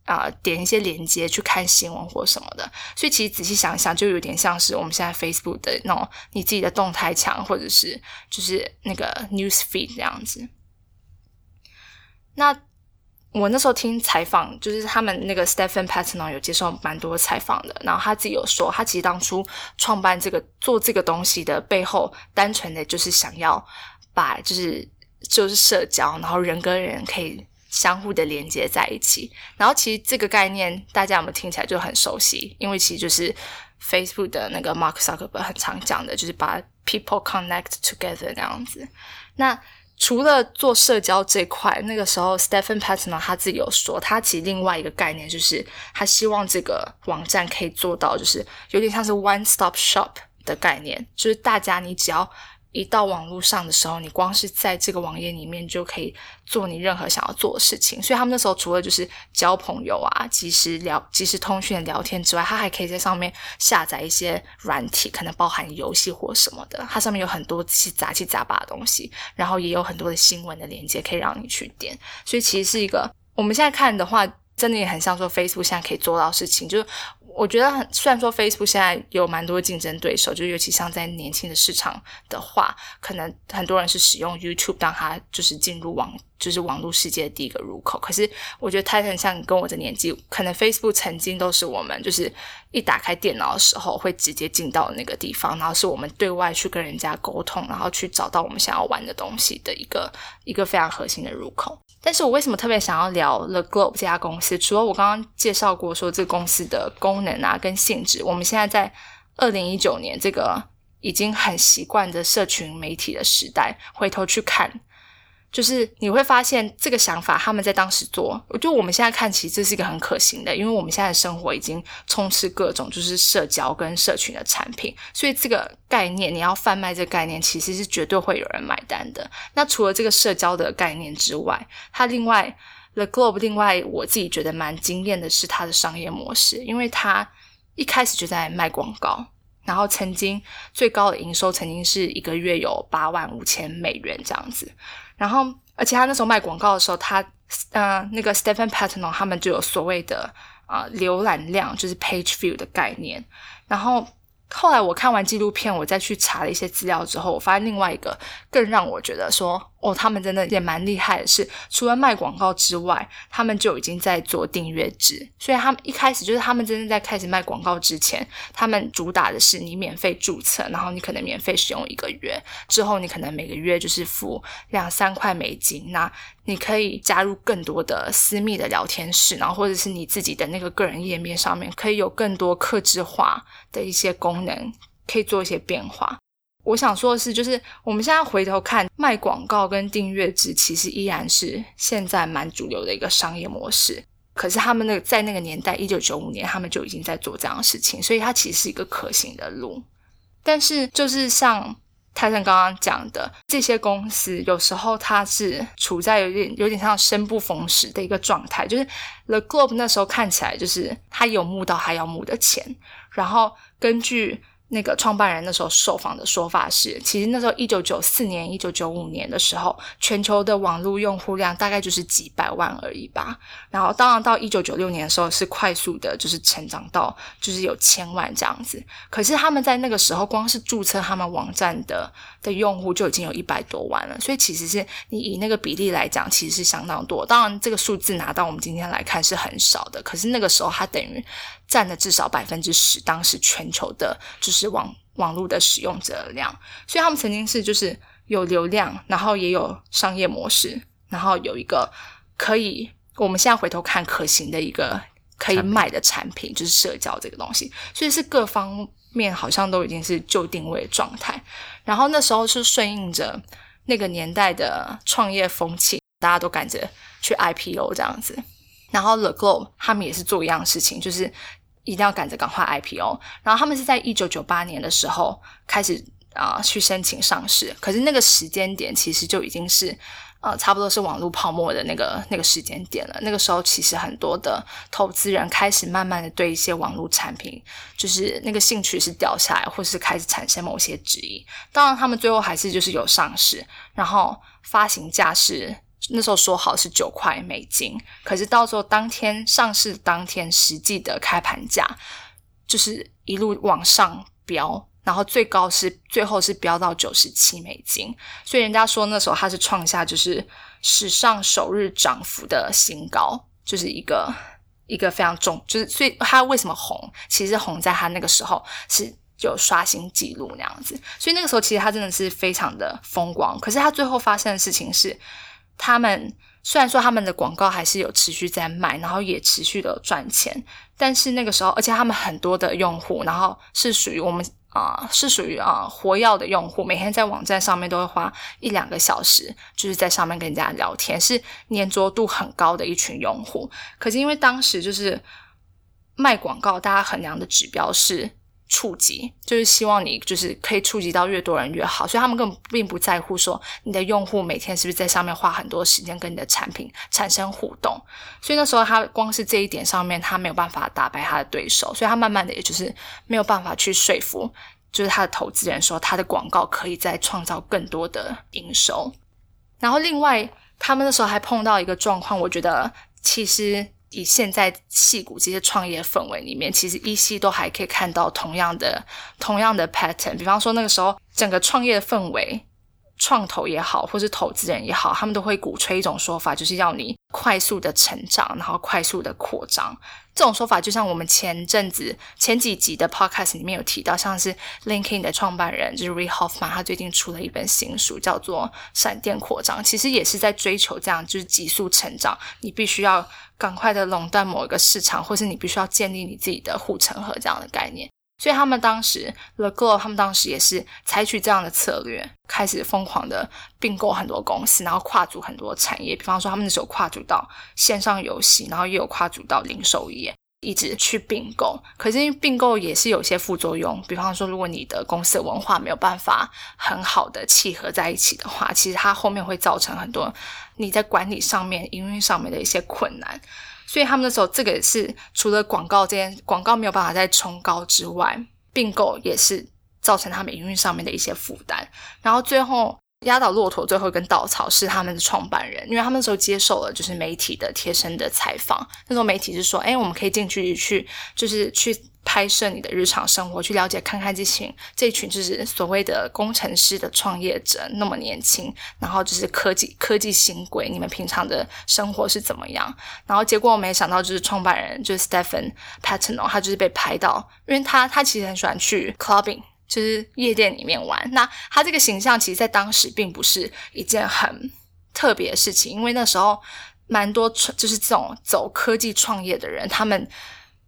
啊点一些连接去看新闻或什么的。所以其实仔细想一想，就有点像是我们现在 Facebook 的那种你自己的动态墙，或者是就是那个 News Feed 这样子。那。我那时候听采访，就是他们那个 Stephen Patton 有接受蛮多采访的，然后他自己有说，他其实当初创办这个做这个东西的背后，单纯的就是想要把就是就是社交，然后人跟人可以相互的连接在一起。然后其实这个概念大家有没有听起来就很熟悉？因为其实就是 Facebook 的那个 Mark Zuckerberg 很常讲的，就是把 people connect together 那样子。那除了做社交这块，那个时候 Stephen Patton 他自己有说，他其实另外一个概念就是，他希望这个网站可以做到，就是有点像是 one stop shop 的概念，就是大家你只要。一到网络上的时候，你光是在这个网页里面就可以做你任何想要做的事情。所以他们那时候除了就是交朋友啊、即时聊、即时通讯的聊天之外，他还可以在上面下载一些软体，可能包含游戏或什么的。它上面有很多七杂七杂八的东西，然后也有很多的新闻的连接可以让你去点。所以其实是一个我们现在看的话，真的也很像说 Facebook 现在可以做到事情，就是。我觉得很，虽然说 Facebook 现在有蛮多竞争对手，就尤其像在年轻的市场的话，可能很多人是使用 YouTube 当它就是进入网，就是网络世界的第一个入口。可是我觉得 Titan 像跟我的年纪，可能 Facebook 曾经都是我们就是一打开电脑的时候会直接进到那个地方，然后是我们对外去跟人家沟通，然后去找到我们想要玩的东西的一个一个非常核心的入口。但是我为什么特别想要聊 The Globe 这家公司？除了我刚刚介绍过说这个公司的功能啊跟性质，我们现在在二零一九年这个已经很习惯的社群媒体的时代，回头去看。就是你会发现这个想法，他们在当时做，我觉得我们现在看，其实这是一个很可行的，因为我们现在的生活已经充斥各种就是社交跟社群的产品，所以这个概念你要贩卖这个概念，其实是绝对会有人买单的。那除了这个社交的概念之外，它另外 The Globe 另外我自己觉得蛮惊艳的是它的商业模式，因为它一开始就在卖广告，然后曾经最高的营收曾经是一个月有八万五千美元这样子。然后，而且他那时候卖广告的时候，他，呃，那个 Stephen Patton 他们就有所谓的啊浏览量，就是 page view 的概念。然后后来我看完纪录片，我再去查了一些资料之后，我发现另外一个更让我觉得说。哦，他们真的也蛮厉害的，是除了卖广告之外，他们就已经在做订阅制。所以他们一开始就是他们真正在开始卖广告之前，他们主打的是你免费注册，然后你可能免费使用一个月，之后你可能每个月就是付两三块美金，那你可以加入更多的私密的聊天室，然后或者是你自己的那个个人页面上面可以有更多克制化的一些功能，可以做一些变化。我想说的是，就是我们现在回头看卖广告跟订阅制，其实依然是现在蛮主流的一个商业模式。可是他们那个在那个年代，一九九五年，他们就已经在做这样的事情，所以它其实是一个可行的路。但是就是像泰森刚刚讲的，这些公司有时候它是处在有点有点像生不逢时的一个状态。就是 The Globe 那时候看起来就是他有募到他要募的钱，然后根据。那个创办人那时候受访的说法是，其实那时候一九九四年、一九九五年的时候，全球的网络用户量大概就是几百万而已吧。然后，当然到一九九六年的时候，是快速的，就是成长到就是有千万这样子。可是他们在那个时候，光是注册他们网站的的用户就已经有一百多万了。所以，其实是你以那个比例来讲，其实是相当多。当然，这个数字拿到我们今天来看是很少的。可是那个时候，它等于占了至少百分之十，当时全球的就是网网络的使用者量。所以他们曾经是就是有流量，然后也有商业模式，然后有一个可以我们现在回头看可行的一个可以卖的产品，就是社交这个东西。所以是各方面好像都已经是旧定位状态。然后那时候是顺应着那个年代的创业风气，大家都赶着去 IPO 这样子。然后 The Globe 他们也是做一样事情，就是一定要赶着赶快 IPO。然后他们是在一九九八年的时候开始啊去申请上市，可是那个时间点其实就已经是呃差不多是网络泡沫的那个那个时间点了。那个时候其实很多的投资人开始慢慢的对一些网络产品就是那个兴趣是掉下来，或是开始产生某些质疑。当然他们最后还是就是有上市，然后发行价是。那时候说好是九块美金，可是到时候当天上市当天实际的开盘价就是一路往上飙，然后最高是最后是飙到九十七美金，所以人家说那时候它是创下就是史上首日涨幅的新高，就是一个一个非常重，就是所以它为什么红？其实红在它那个时候是有刷新记录那样子，所以那个时候其实它真的是非常的风光，可是它最后发生的事情是。他们虽然说他们的广告还是有持续在卖，然后也持续的赚钱，但是那个时候，而且他们很多的用户，然后是属于我们啊，是属于啊活跃的用户，每天在网站上面都会花一两个小时，就是在上面跟人家聊天，是粘着度很高的一群用户。可是因为当时就是卖广告，大家衡量的指标是。触及就是希望你就是可以触及到越多人越好，所以他们根本并不在乎说你的用户每天是不是在上面花很多时间跟你的产品产生互动。所以那时候他光是这一点上面，他没有办法打败他的对手，所以他慢慢的也就是没有办法去说服，就是他的投资人说他的广告可以再创造更多的营收。然后另外他们那时候还碰到一个状况，我觉得其实。以现在戏骨这些创业氛围里面，其实依稀都还可以看到同样的同样的 pattern。比方说那个时候整个创业氛围，创投也好，或是投资人也好，他们都会鼓吹一种说法，就是要你快速的成长，然后快速的扩张。这种说法就像我们前阵子前几集的 podcast 里面有提到，像是 LinkedIn 的创办人就是 Reid Hoffman，他最近出了一本新书，叫做《闪电扩张》，其实也是在追求这样就是急速成长。你必须要赶快的垄断某一个市场，或是你必须要建立你自己的护城河这样的概念。所以他们当时 The Globe 他们当时也是采取这样的策略，开始疯狂的并购很多公司，然后跨足很多产业。比方说，他们那时候跨足到线上游戏，然后也有跨足到零售业，一直去并购。可是并购也是有些副作用，比方说，如果你的公司的文化没有办法很好的契合在一起的话，其实它后面会造成很多你在管理上面、营运上面的一些困难。所以他们那时候，这个是除了广告这件广告没有办法再冲高之外，并购也是造成他们营运上面的一些负担。然后最后压倒骆驼最后一根稻草是他们的创办人，因为他们那时候接受了就是媒体的贴身的采访，那时候媒体是说：“哎，我们可以近距离去，就是去。”拍摄你的日常生活，去了解看看这群这群就是所谓的工程师的创业者，那么年轻，然后就是科技科技新贵，你们平常的生活是怎么样？然后结果我没想到，就是创办人就是 Stephen Patino，他就是被拍到，因为他他其实很喜欢去 clubbing，就是夜店里面玩。那他这个形象其实，在当时并不是一件很特别的事情，因为那时候蛮多就是这种走科技创业的人，他们。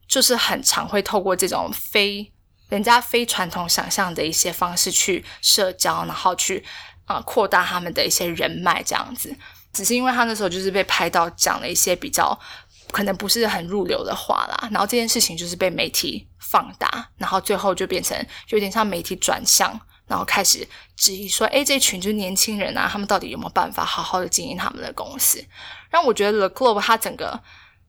就是很常会透过这种非人家非传统想象的一些方式去社交，然后去啊扩大他们的一些人脉这样子。只是因为他那时候就是被拍到讲了一些比较可能不是很入流的话啦，然后这件事情就是被媒体放大，然后最后就变成有点像媒体转向，然后开始质疑说：“哎，这群就是年轻人啊，他们到底有没有办法好好的经营他们的公司？”让我觉得 The Globe 它整个。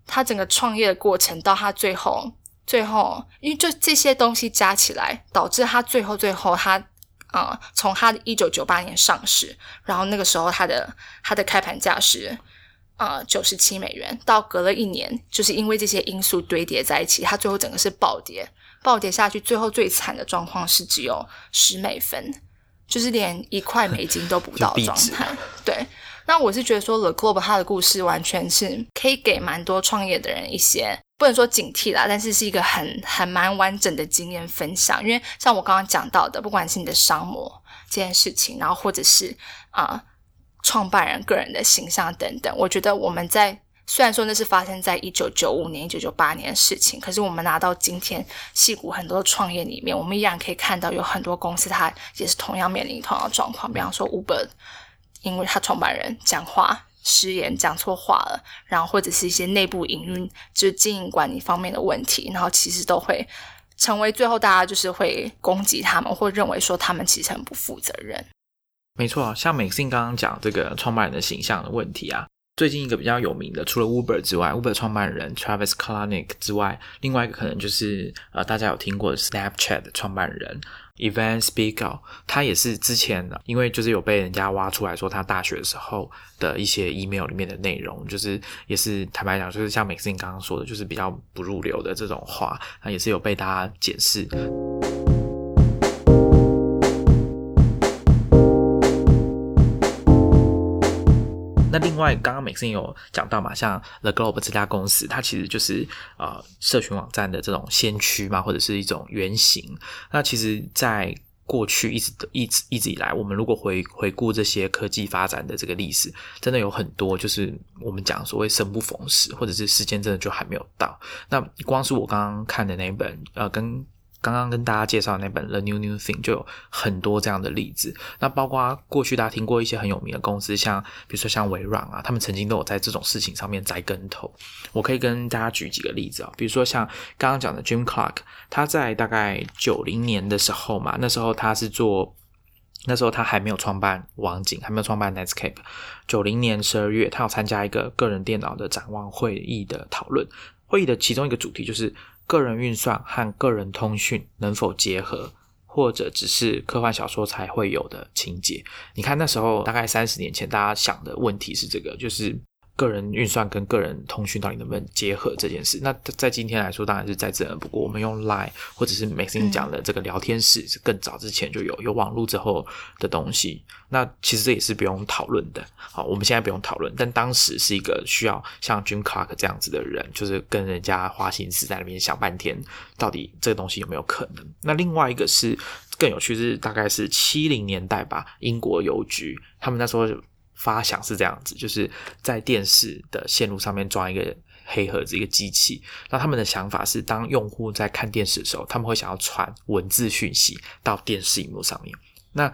他整个创业的过程到他最后最后，因为就这些东西加起来，导致他最后最后他啊，从他的一九九八年上市，然后那个时候他的他的开盘价是啊九十七美元，到隔了一年，就是因为这些因素堆叠在一起，他最后整个是暴跌，暴跌下去，最后最惨的状况是只有十美分，就是连一块美金都不到的状态。对，那我是觉得说，The Globe 它的故事完全是可以给蛮多创业的人一些。不能说警惕啦，但是是一个很很蛮完整的经验分享。因为像我刚刚讲到的，不管是你的商模这件事情，然后或者是啊创办人个人的形象等等，我觉得我们在虽然说那是发生在一九九五年、一九九八年的事情，可是我们拿到今天戏骨很多的创业里面，我们依然可以看到有很多公司它也是同样面临同样的状况。比方说 Uber，因为他创办人讲话。失言讲错话了，然后或者是一些内部营运，就是经营管理方面的问题，然后其实都会成为最后大家就是会攻击他们，或认为说他们其实很不负责任。没错，像美信刚刚讲这个创办人的形象的问题啊，最近一个比较有名的，除了 Uber 之外，Uber 创办人 Travis Kalanick 之外，另外一个可能就是呃大家有听过 Snapchat 的创办人。Event Speaker，他也是之前的，因为就是有被人家挖出来说他大学的时候的一些 email 里面的内容，就是也是坦白讲，就是像 Maxine 刚刚说的，就是比较不入流的这种话，那也是有被大家检视。那另外，刚刚美森有讲到嘛，像 The Globe 这家公司，它其实就是呃社群网站的这种先驱嘛，或者是一种原型。那其实，在过去一直一直一直以来，我们如果回回顾这些科技发展的这个历史，真的有很多就是我们讲所谓生不逢时，或者是时间真的就还没有到。那光是我刚刚看的那本呃跟。刚刚跟大家介绍那本《The New New Thing》就有很多这样的例子。那包括过去大家听过一些很有名的公司，像比如说像微软啊，他们曾经都有在这种事情上面栽跟头。我可以跟大家举几个例子啊，比如说像刚刚讲的 Jim Clark，他在大概九零年的时候嘛，那时候他是做，那时候他还没有创办网景，还没有创办 Netscape。九零年十二月，他要参加一个个人电脑的展望会议的讨论，会议的其中一个主题就是。个人运算和个人通讯能否结合，或者只是科幻小说才会有的情节？你看那时候大概三十年前，大家想的问题是这个，就是。个人运算跟个人通讯到底能不能结合这件事？那在今天来说，当然是在这。不过我们用 Line 或者是 Maxine 讲的这个聊天室，是更早之前就有有网络之后的东西。那其实这也是不用讨论的。好，我们现在不用讨论，但当时是一个需要像 Jim Clark 这样子的人，就是跟人家花心思在那边想半天，到底这个东西有没有可能？那另外一个是更有趣，是大概是七零年代吧，英国邮局他们那时候。发想是这样子，就是在电视的线路上面装一个黑盒子，一个机器。那他们的想法是，当用户在看电视的时候，他们会想要传文字讯息到电视荧幕上面。那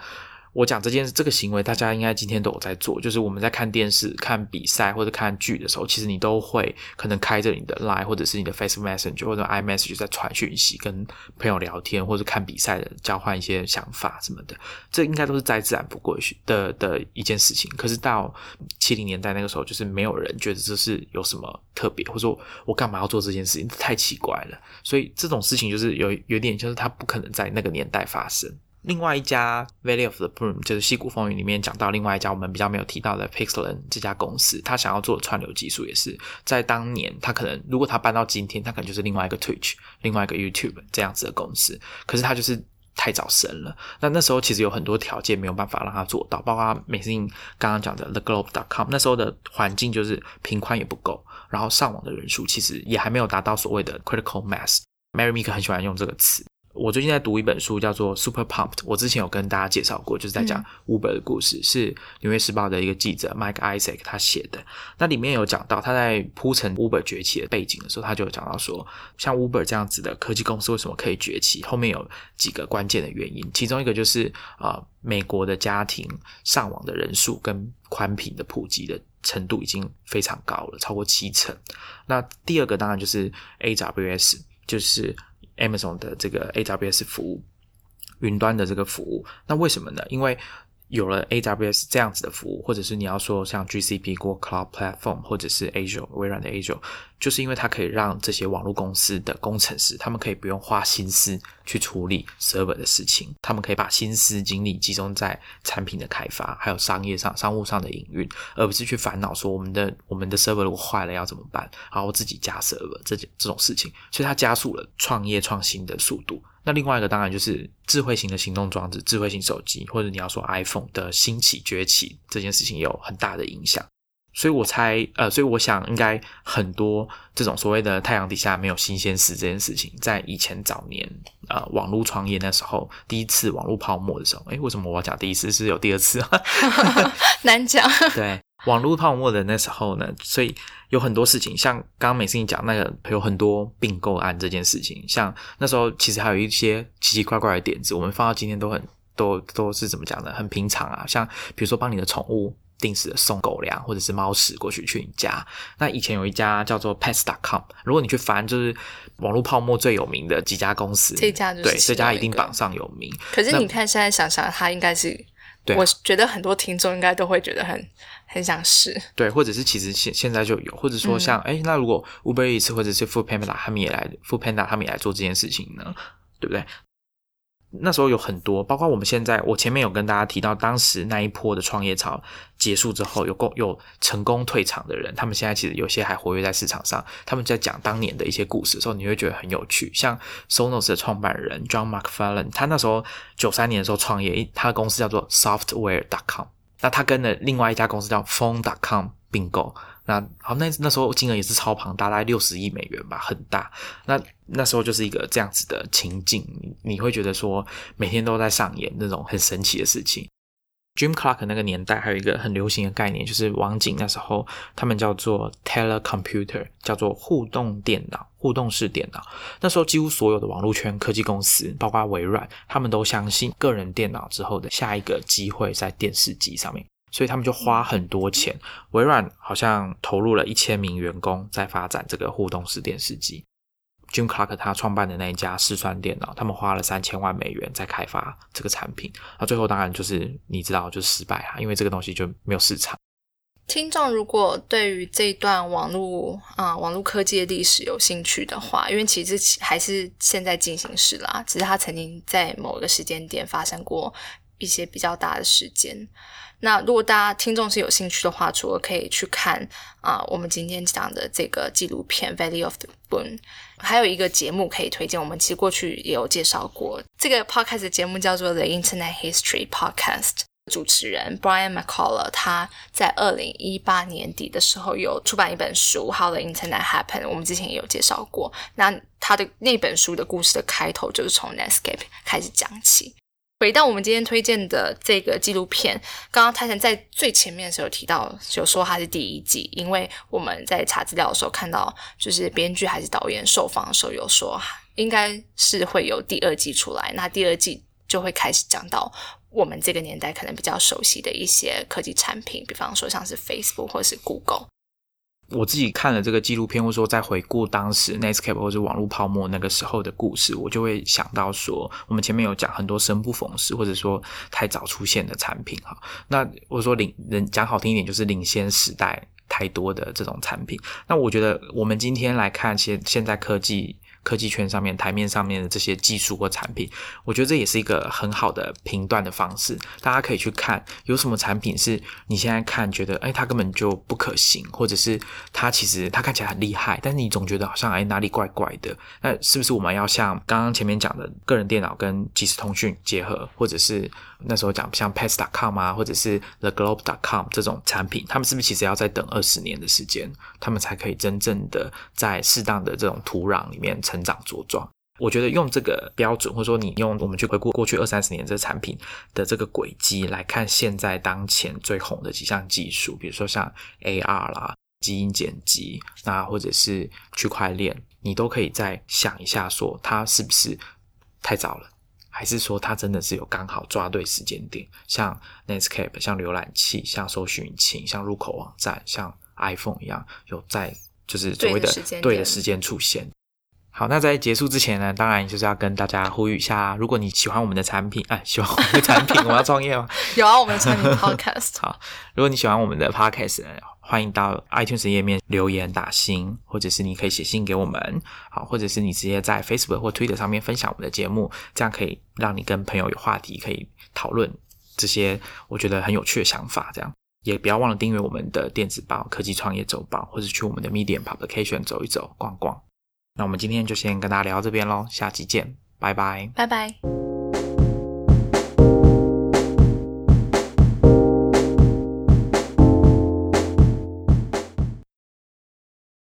我讲这件事，这个行为，大家应该今天都有在做。就是我们在看电视、看比赛或者看剧的时候，其实你都会可能开着你的 Line 或者是你的 Facebook Messenger 或者 iMessage 在传讯息、跟朋友聊天，或者看比赛的交换一些想法什么的。这应该都是再自然不过的的一件事情。可是到七零年代那个时候，就是没有人觉得这是有什么特别，或者说我干嘛要做这件事情，太奇怪了。所以这种事情就是有有点，就是它不可能在那个年代发生。另外一家 Valley of the Broom 就是西谷风云里面讲到另外一家我们比较没有提到的 Pixel 这家公司，他想要做的串流技术也是在当年，他可能如果他搬到今天，他可能就是另外一个 Twitch，另外一个 YouTube 这样子的公司。可是他就是太早生了，那那时候其实有很多条件没有办法让他做到，包括美信刚刚讲的 The Globe.com，那时候的环境就是频宽也不够，然后上网的人数其实也还没有达到所谓的 Critical Mass。Mary Meek 很喜欢用这个词。我最近在读一本书，叫做《Super Pumped》。我之前有跟大家介绍过，就是在讲 Uber 的故事，是《纽约时报》的一个记者 Mike Isaac 他写的。那里面有讲到他在铺陈 Uber 崛起的背景的时候，他就有讲到说，像 Uber 这样子的科技公司为什么可以崛起？后面有几个关键的原因，其中一个就是啊，美国的家庭上网的人数跟宽频的普及的程度已经非常高了，超过七成。那第二个当然就是 AWS，就是 Amazon 的这个 AWS 服务，云端的这个服务，那为什么呢？因为有了 AWS 这样子的服务，或者是你要说像 GCP 或 Cloud Platform，或者是 Azure 微软的 Azure，就是因为它可以让这些网络公司的工程师，他们可以不用花心思去处理 server 的事情，他们可以把心思精力集中在产品的开发，还有商业上、商务上的营运，而不是去烦恼说我们的我们的 server 如果坏了要怎么办，然后自己加 server 这这种事情，所以它加速了创业创新的速度。那另外一个当然就是智慧型的行动装置、智慧型手机，或者你要说 iPhone 的兴起崛起这件事情有很大的影响。所以我猜，呃，所以我想应该很多这种所谓的太阳底下没有新鲜事这件事情，在以前早年呃网络创业那时候，第一次网络泡沫的时候，诶，为什么我要讲第一次是有第二次？难讲。对。网络泡沫的那时候呢，所以有很多事情，像刚刚美思你讲那个有很多并购案这件事情，像那时候其实还有一些奇奇怪怪的点子，我们放到今天都很都都是怎么讲呢，很平常啊。像比如说帮你的宠物定时的送狗粮或者是猫屎过去去你家，那以前有一家叫做 Pets.com，如果你去翻就是网络泡沫最有名的几家公司，这家就是对这家一定榜上有名。可是你看现在想想，它应该是。我觉得很多听众应该都会觉得很很想试，对，或者是其实现现在就有，或者说像哎，那如果 Uber Eats 或者是 Food Panda 他们也来 Food Panda 他们也来做这件事情呢，对不对？那时候有很多，包括我们现在，我前面有跟大家提到，当时那一波的创业潮结束之后，有够有成功退场的人，他们现在其实有些还活跃在市场上。他们在讲当年的一些故事的时候，你会觉得很有趣。像 Sonos 的创办人 John McFarlane，他那时候九三年的时候创业，他的公司叫做 Software.com，那他跟了另外一家公司叫 Phone.com 并购。那好，那那时候金额也是超庞大，大概六十亿美元吧，很大。那那时候就是一个这样子的情境，你你会觉得说每天都在上演那种很神奇的事情。Jim Clark 那个年代还有一个很流行的概念，就是网景那时候他们叫做 telecomputer，叫做互动电脑、互动式电脑。那时候几乎所有的网络圈科技公司，包括微软，他们都相信个人电脑之后的下一个机会在电视机上面。所以他们就花很多钱，微软好像投入了一千名员工在发展这个互动式电视机。Jim Clark 他创办的那一家试算电脑，他们花了三千万美元在开发这个产品，那最后当然就是你知道，就是失败啊，因为这个东西就没有市场。听众如果对于这段网络啊网络科技的历史有兴趣的话，因为其实还是现在进行时啦，只是它曾经在某个时间点发生过一些比较大的事件。那如果大家听众是有兴趣的话，除了可以去看啊，我们今天讲的这个纪录片《Valley of the Moon》，还有一个节目可以推荐。我们其实过去也有介绍过，这个 podcast 节目叫做《The Internet History Podcast》。主持人 Brian McCullough 他在二零一八年底的时候有出版一本书《How the Internet Happened》，我们之前也有介绍过。那他的那本书的故事的开头就是从 Netscape 开始讲起。回到我们今天推荐的这个纪录片，刚刚泰森在最前面的时候提到，就说它是第一季，因为我们在查资料的时候看到，就是编剧还是导演受访的时候有说，应该是会有第二季出来，那第二季就会开始讲到我们这个年代可能比较熟悉的一些科技产品，比方说像是 Facebook 或是 Google。我自己看了这个纪录片，或者说在回顾当时 Netscape 或者网络泡沫那个时候的故事，我就会想到说，我们前面有讲很多生不逢时，或者说太早出现的产品哈。那我说领人讲好听一点，就是领先时代太多的这种产品。那我觉得我们今天来看，现现在科技。科技圈上面台面上面的这些技术或产品，我觉得这也是一个很好的评断的方式。大家可以去看有什么产品是你现在看觉得，哎，它根本就不可行，或者是它其实它看起来很厉害，但是你总觉得好像哎哪里怪怪的。那是不是我们要像刚刚前面讲的个人电脑跟即时通讯结合，或者是？那时候讲像 Pets.com 啊，或者是 The Globe.com 这种产品，他们是不是其实要再等二十年的时间，他们才可以真正的在适当的这种土壤里面成长茁壮？我觉得用这个标准，或者说你用我们去回顾过去二三十年这产品的这个轨迹来看，现在当前最红的几项技术，比如说像 AR 啦、基因剪辑，那或者是区块链，你都可以再想一下，说它是不是太早了？还是说它真的是有刚好抓对时间点，像 Netscape、像浏览器、像搜寻引擎、像入口网站、像 iPhone 一样，有在就是所谓的对的时间出现。好，那在结束之前呢，当然就是要跟大家呼吁一下，如果你喜欢我们的产品，哎，喜欢我们的产品，我要创业吗？有啊，我们的产品 Podcast。好，如果你喜欢我们的 Podcast，欢迎到 iTunes 页面留言打星，或者是你可以写信给我们，好，或者是你直接在 Facebook 或 Twitter 上面分享我们的节目，这样可以让你跟朋友有话题可以讨论这些我觉得很有趣的想法。这样也不要忘了订阅我们的电子报《科技创业周报》，或者去我们的 Medium Publication 走一走、逛逛。那我们今天就先跟大家聊到这边喽，下期见，拜拜，拜拜。